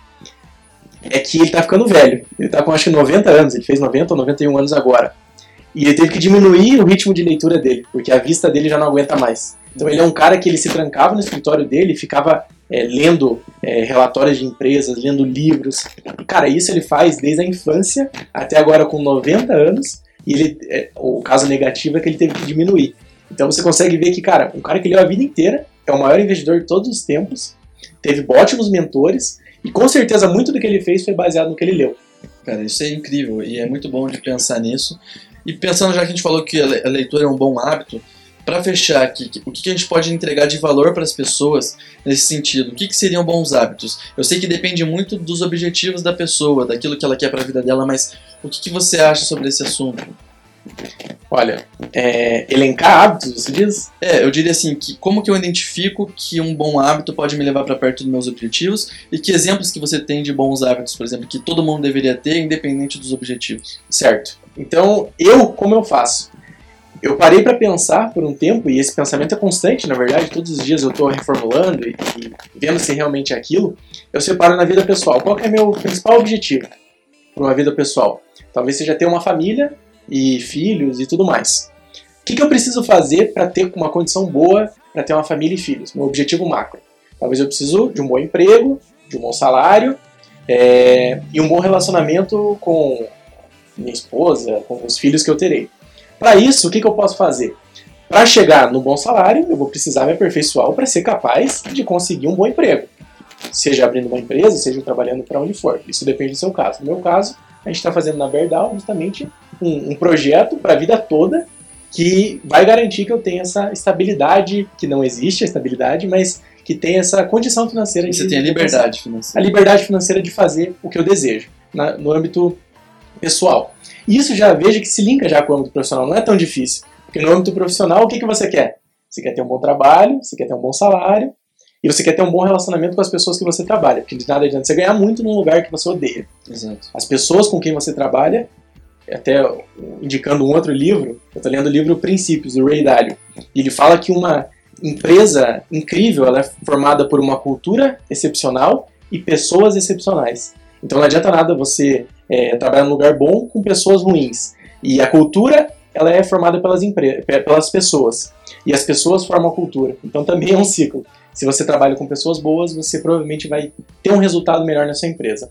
É que ele tá ficando velho. Ele tá com acho que 90 anos, ele fez 90 ou 91 anos agora. E ele teve que diminuir o ritmo de leitura dele, porque a vista dele já não aguenta mais. Então ele é um cara que ele se trancava no escritório dele e ficava é, lendo é, relatórios de empresas, lendo livros. Cara, isso ele faz desde a infância até agora com 90 anos. E ele, é, o caso negativo é que ele teve que diminuir. Então você consegue ver que, cara, um cara que leu a vida inteira, é o maior investidor de todos os tempos, teve ótimos mentores, e com certeza muito do que ele fez foi baseado no que ele leu. Cara, isso é incrível e é muito bom de pensar nisso. E pensando já que a gente falou que a le- a leitura é um bom hábito, para fechar aqui, o que que a gente pode entregar de valor para as pessoas nesse sentido? O que, que seriam bons hábitos? Eu sei que depende muito dos objetivos da pessoa, daquilo que ela quer para a vida dela, mas o que, que você acha sobre esse assunto? Olha, é, elencar hábitos, você diz? É, eu diria assim, que como que eu identifico que um bom hábito pode me levar para perto dos meus objetivos e que exemplos que você tem de bons hábitos, por exemplo, que todo mundo deveria ter, independente dos objetivos. Certo. Então, eu, como eu faço? Eu parei para pensar por um tempo, e esse pensamento é constante, na verdade, todos os dias eu estou reformulando e, e vendo se realmente é aquilo. Eu separo na vida pessoal. Qual é meu principal objetivo para uma vida pessoal? Talvez seja ter uma família e filhos e tudo mais. O que, que eu preciso fazer para ter uma condição boa para ter uma família e filhos? Meu objetivo macro. Talvez eu preciso de um bom emprego, de um bom salário é, e um bom relacionamento com minha esposa, com os filhos que eu terei. Para isso, o que, que eu posso fazer? Para chegar no bom salário, eu vou precisar me aperfeiçoar para ser capaz de conseguir um bom emprego. Seja abrindo uma empresa, seja trabalhando para onde for. Isso depende do seu caso. No meu caso, a gente está fazendo na Berdal justamente um, um projeto para a vida toda que vai garantir que eu tenha essa estabilidade, que não existe a estabilidade, mas que tem essa condição financeira E de você tem a de liberdade a financeira. liberdade financeira de fazer o que eu desejo, na- no âmbito pessoal. E isso já veja que se linka já com o âmbito profissional, não é tão difícil. Porque no âmbito profissional, o que, que você quer? Você quer ter um bom trabalho, você quer ter um bom salário, e você quer ter um bom relacionamento com as pessoas que você trabalha. Porque de nada adianta você ganhar muito num lugar que você odeia. Exato. As pessoas com quem você trabalha, até indicando um outro livro, eu estou lendo o livro Princípios, do Ray Dalio. E ele fala que uma empresa incrível ela é formada por uma cultura excepcional e pessoas excepcionais. Então não adianta nada você é, trabalhar num lugar bom com pessoas ruins. E a cultura ela é formada pelas, pelas pessoas. E as pessoas formam a cultura. Então também é um ciclo. Se você trabalha com pessoas boas, você provavelmente vai ter um resultado melhor na sua empresa.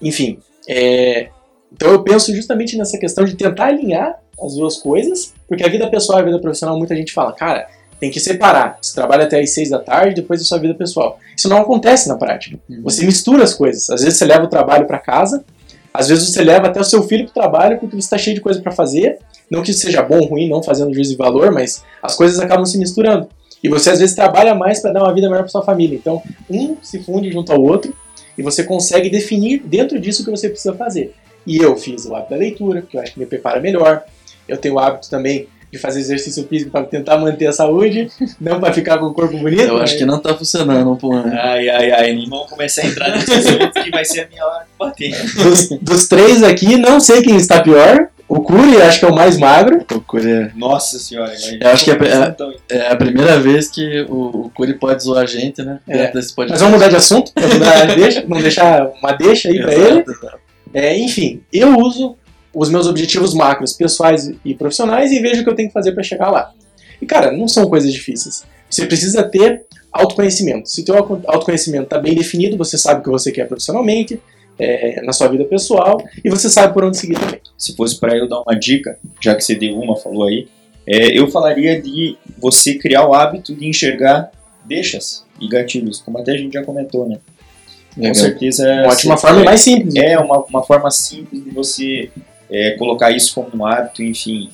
Enfim, é, então eu penso justamente nessa questão de tentar alinhar as duas coisas, porque a vida pessoal e a vida profissional, muita gente fala, cara, tem que separar. Você trabalha até às seis da tarde, depois da sua vida pessoal. Isso não acontece na prática. Você mistura as coisas. Às vezes você leva o trabalho para casa, às vezes você leva até o seu filho para o trabalho porque você está cheio de coisa para fazer. Não que isso seja bom ou ruim, não fazendo juízo de valor, mas as coisas acabam se misturando. E você às vezes trabalha mais para dar uma vida melhor para sua família. Então, um se funde junto ao outro e você consegue definir dentro disso o que você precisa fazer. E eu fiz o hábito da leitura, que eu acho que me prepara melhor. Eu tenho o hábito também de fazer exercício físico para tentar manter a saúde, não para ficar com o corpo bonito. Eu acho mas- que não tá funcionando, pô. né? Ai, ai, ai, nem vamos começar a entrar nesse assunto que vai ser a minha hora de bater. dos, dos três aqui, não sei quem está pior. O Curi, acho que é o mais magro. Loucura. Nossa senhora. Eu acho que é- é- É a primeira vez que o, o Curi pode zoar a gente, né? É. Desse Mas podcast. vamos mudar de assunto, pra não dar deixa- não deixar uma deixa aí pra Exato, ele. É, enfim, eu uso os meus objetivos macros pessoais e profissionais e vejo o que eu tenho que fazer para chegar lá. E cara, não são coisas difíceis. Você precisa ter autoconhecimento. Se o teu auto- autoconhecimento está bem definido, você sabe o que você quer profissionalmente, é, na sua vida pessoal, e você sabe por onde seguir também. se fosse para eu dar uma dica, já que você deu uma, falou aí, é, eu falaria de você criar o hábito de enxergar deixas e gatilhos, como até a gente já comentou, né? Com certeza Uma ótima forma e mais simples. É uma, uma forma simples de você é, colocar isso como um hábito, enfim,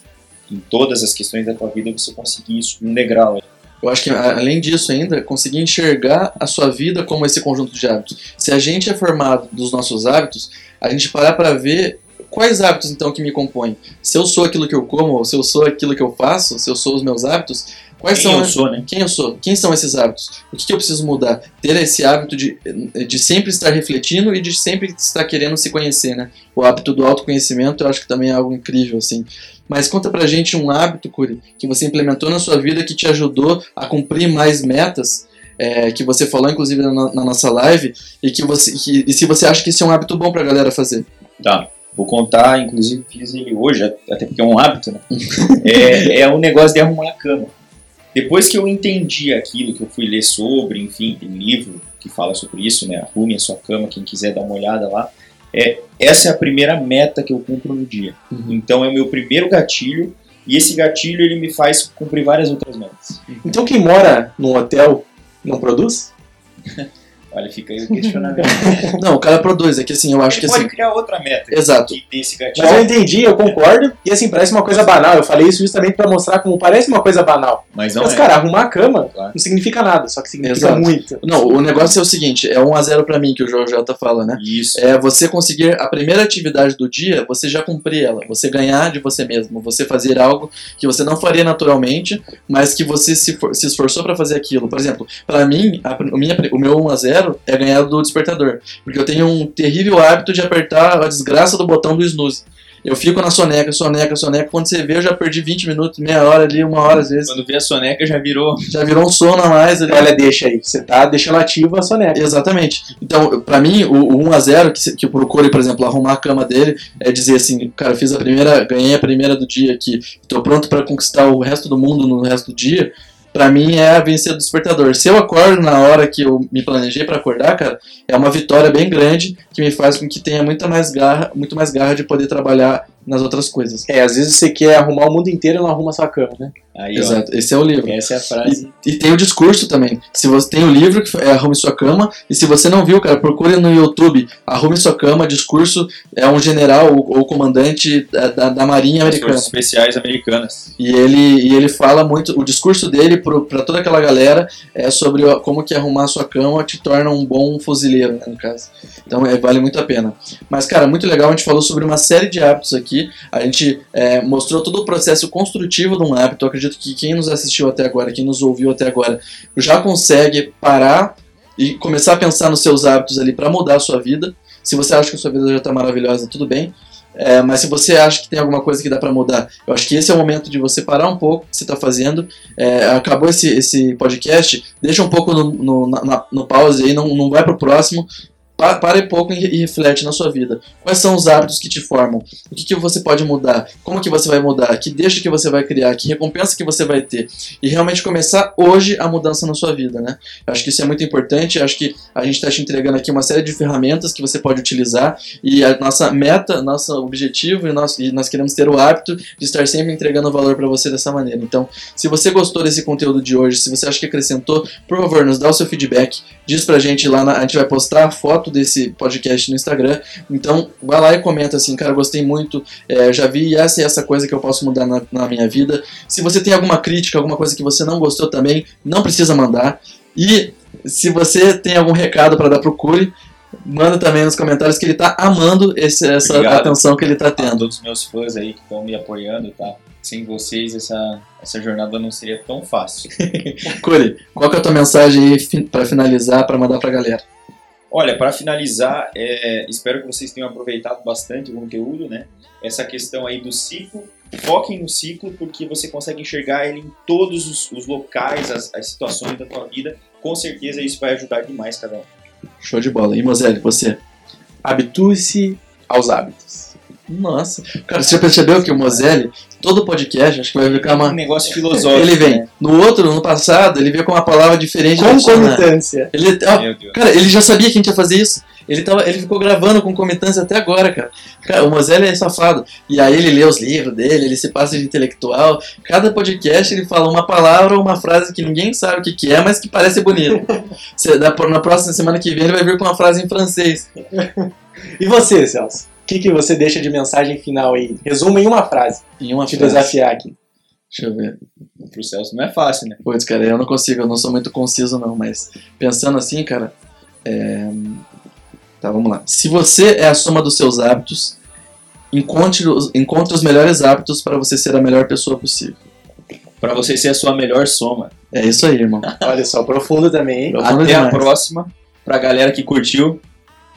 em todas as questões da tua vida, você conseguir isso num degrau. Eu acho que, além disso ainda, conseguir enxergar a sua vida como esse conjunto de hábitos. Se a gente é formado dos nossos hábitos, a gente parar para ver quais hábitos então que me compõem. Se eu sou aquilo que eu como, se eu sou aquilo que eu faço, se eu sou os meus hábitos, quais Quem são eu sou, né? quem eu sou? Quem são esses hábitos? O que, que eu preciso mudar? Ter esse hábito de, de sempre estar refletindo e de sempre estar querendo se conhecer, né? O hábito do autoconhecimento eu acho que também é algo incrível, assim. Mas conta pra gente um hábito, Curi, que você implementou na sua vida que te ajudou a cumprir mais metas, é, que você falou inclusive na, na nossa live, e que você que, e se você acha que isso é um hábito bom pra galera fazer. Tá. Vou contar, inclusive fiz ele hoje, até porque é um hábito, né? é, é um negócio de arrumar a cama. Depois que eu entendi aquilo que eu fui ler sobre, enfim, tem um livro que fala sobre isso, né? Arrume a sua cama, quem quiser dar uma olhada lá. É, essa é a primeira meta que eu cumpro no dia. Então é o meu primeiro gatilho, e esse gatilho ele me faz cumprir várias outras metas. Então quem mora num hotel não produz? Olha, fica aí o questionamento. Não, o cara produz, é que assim, eu acho que Ele pode assim. criar outra meta Exato. que tem esse gatilho. Mas eu entendi, eu concordo. E assim, parece uma coisa banal. Eu falei isso justamente para mostrar como parece uma coisa banal. Mas não Mas, é. cara, arrumar a cama Claro. não significa nada, só que significa Exato. muito. Não, o negócio é o seguinte, é 1 a 0 pra mim que o Jojo Jota fala, né? Isso. É você conseguir a primeira atividade do dia, você já cumprir ela, você ganhar de você mesmo, você fazer algo que você não faria naturalmente, mas que você se, for- se esforçou pra fazer aquilo. Por exemplo, pra mim, a, o, minha, o meu 1 0 é ganhar do despertador, porque eu tenho um terrível hábito de apertar a desgraça do botão do snooze. Eu fico na soneca, soneca, soneca. Quando você vê, eu já perdi 20 minutos, meia hora ali, uma hora às vezes. Quando vê a soneca já virou. Já virou um sono a mais ali. Olha, deixa aí. Você tá deixando ativa a soneca. Exatamente. Então, pra mim, o, o 1 a 0 que, que eu procuro, por exemplo, arrumar a cama dele, é dizer assim, cara, fiz a primeira, ganhei a primeira do dia aqui, tô pronto pra conquistar o resto do mundo no resto do dia. Pra mim é vencer do despertador. Se eu acordo na hora que eu me planejei pra acordar, cara, é uma vitória bem grande que me faz com que tenha muita mais garra, muito mais garra de poder trabalhar nas outras coisas. É, às vezes você quer arrumar o mundo inteiro e não arruma a sua cama, né? Aí, ó, Exato, esse é o livro. essa é a frase. E tem o discurso também. Se você tem o livro que é Arrume Sua Cama, e se você não viu, cara, procure no YouTube Arrume Sua Cama, discurso é um general ou, ou comandante da, da, da Marinha das Americana. forças especiais americanas. E ele, e ele fala muito, o discurso dele para toda aquela galera é sobre ó, como que arrumar sua cama te torna um bom fuzileiro, né, no caso. Então é, vale muito a pena. Mas, cara, muito legal, a gente falou sobre uma série de hábitos aqui. A gente é, mostrou todo o processo construtivo de um hábito. Eu acredito que quem nos assistiu até agora, quem nos ouviu até agora, já consegue parar e começar a pensar nos seus hábitos ali para mudar a sua vida. Se você acha que a sua vida já está maravilhosa, tudo bem. É, mas se você acha que tem alguma coisa que dá para mudar, eu acho que esse é o momento de você parar um pouco o que você está fazendo. É, acabou esse, esse podcast, deixa um pouco no, no, na- no pause aí, não, não vai pro próximo. Pa- Para um pouco e reflete na sua vida. Quais são os hábitos que te formam? O que, que você pode mudar? Como que você vai mudar? Que deixa que você vai criar? Que recompensa que você vai ter? E realmente começar hoje a mudança na sua vida, né? Eu acho que isso é muito importante. Eu acho que a gente está te entregando aqui uma série de ferramentas que você pode utilizar. E a nossa meta, nosso objetivo, e nós, e nós queremos ter o hábito de estar sempre entregando valor para você dessa maneira. Então, se você gostou desse conteúdo de hoje, se você acha que acrescentou, por favor, nos dá o seu feedback. Diz pra gente lá, na- a gente vai postar a foto desse podcast no Instagram. Então, vai lá e comenta assim, cara, gostei muito, é, já vi essa e essa coisa que eu posso mudar na, na minha vida. Se você tem alguma crítica, alguma coisa que você não gostou também, não precisa mandar. E se você tem algum recado para dar pro Curi, manda também nos comentários que ele tá amando esse- essa Obrigado. atenção que ele tá A tendo. todos os meus fãs aí que estão me apoiando, tá? Sem vocês, essa, essa jornada não seria tão fácil. Curi, qual que é a tua mensagem aí pra finalizar, pra mandar pra galera? Olha, para finalizar, é, espero que vocês tenham aproveitado bastante o conteúdo, né? Essa questão aí do ciclo. Foquem no ciclo porque você consegue enxergar ele em todos os, os locais, as, as situações da tua vida. Com certeza isso vai ajudar demais cada um. Show de bola. E Moselle, você? Habitue-se aos hábitos. Nossa. Cara, você já percebeu que o Moselle, todo podcast, acho que vai ficar Um uma. negócio filosófico. Ele vem. né? No outro, no passado, ele veio com uma palavra diferente. Concomitância. Ele, ó, Meu Deus. cara, ele já sabia que a gente ia fazer isso. Ele, tava, ele ficou gravando com comitância até agora, cara. Cara, o Moselle é safado. E aí ele lê os livros dele, ele se passa de intelectual. Cada podcast ele fala uma palavra ou uma frase que ninguém sabe o que, que é, mas que parece bonito. Na próxima semana que vem ele vai vir com uma frase em francês. E você, Celso? O que, que você deixa de mensagem final aí? Resuma em uma frase. Em uma Te frase. desafiar aqui. Deixa eu ver. Pro Celso não é fácil, né? Putz, cara, eu não consigo, eu não sou muito conciso não, mas pensando assim, cara, é... Tá, vamos lá. Se você é a soma dos seus hábitos, encontre os, encontre os melhores hábitos para você ser a melhor pessoa possível. Pra você ser a sua melhor soma. É isso aí, irmão. Olha só, profundo também, hein? Profundo Até a demais. próxima. Pra galera que curtiu.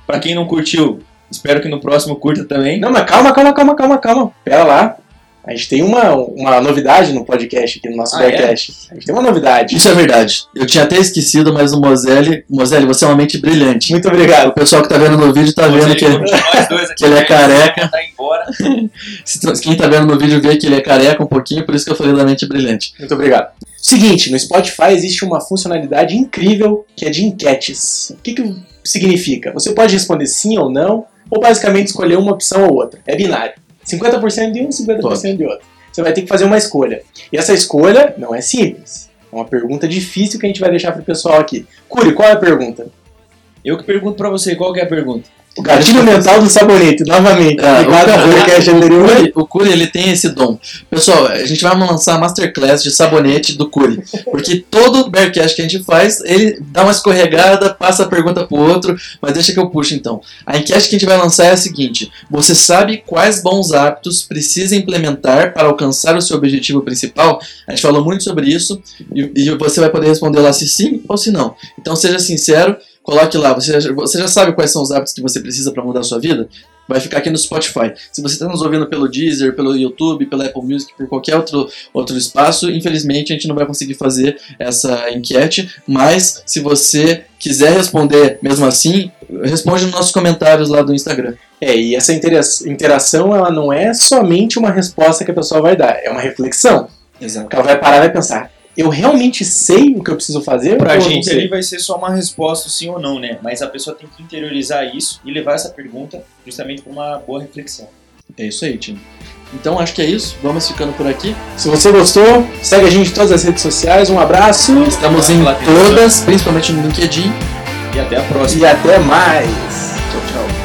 Pra quem não curtiu, espero que no próximo curta também. Não, mas calma, calma, calma, calma, calma. Pera lá. A gente tem uma, uma novidade no podcast aqui, no nosso Ah, é? A gente tem uma novidade. Isso é verdade. Eu tinha até esquecido, mas o Moselle, Moselle, você é uma mente brilhante. Muito O obrigado. pessoal que tá vendo no vídeo tá vendo que que ele é né? careca. Tá embora. quem tá vendo no vídeo vê que ele é careca um pouquinho, por isso que eu falei da mente brilhante. Muito obrigado. Seguinte, no Spotify existe uma funcionalidade incrível que é de enquetes. O que, que significa? Você pode responder sim ou não, ou basicamente escolher uma opção ou outra. É binário. 50% de um, 50% de outro. Você vai ter que fazer uma escolha. E essa escolha não é simples. É uma pergunta difícil que a gente vai deixar pro pessoal aqui. Curi, qual é a pergunta? Eu que pergunto pra você, qual que é a pergunta? O gatilho mental do sabonete, novamente. Ah, o- ao podcast o, anterior. Curi, o Curi, ele tem esse dom. Pessoal, a gente vai lançar a Masterclass de sabonete do Curi. Porque todo Bearcast que a gente faz, ele dá uma escorregada, passa a pergunta pro outro, mas deixa que eu puxo então. A enquete que a gente vai lançar é a seguinte: Você sabe quais bons hábitos precisa implementar para alcançar o seu objetivo principal? A gente falou muito sobre isso e, e você vai poder responder lá se sim ou se não. Então seja sincero, coloque lá. Você já, você já sabe quais são os hábitos que você precisa para mudar a sua vida? Vai ficar aqui no Spotify. Se você está nos ouvindo pelo Deezer, pelo YouTube, pela Apple Music, por qualquer outro, outro espaço, infelizmente a gente não vai conseguir fazer essa enquete. Mas se você quiser responder mesmo assim, responde nos nossos comentários lá do Instagram. É, e essa intera- interação ela não é somente uma resposta que a pessoa vai dar, é uma reflexão. Exato. Ela vai parar e vai pensar: eu realmente sei o que eu preciso fazer? Pra gente ali vai ser só uma resposta sim ou não, né? Mas a pessoa tem que interiorizar isso e levar essa pergunta justamente pra uma boa reflexão. É isso aí, time. Então acho que é isso. Vamos ficando por aqui. Se você gostou, segue a gente em todas as redes sociais. Um abraço Estamos em todas, principalmente no LinkedIn. E até a próxima. e até mais. Tchau, tchau.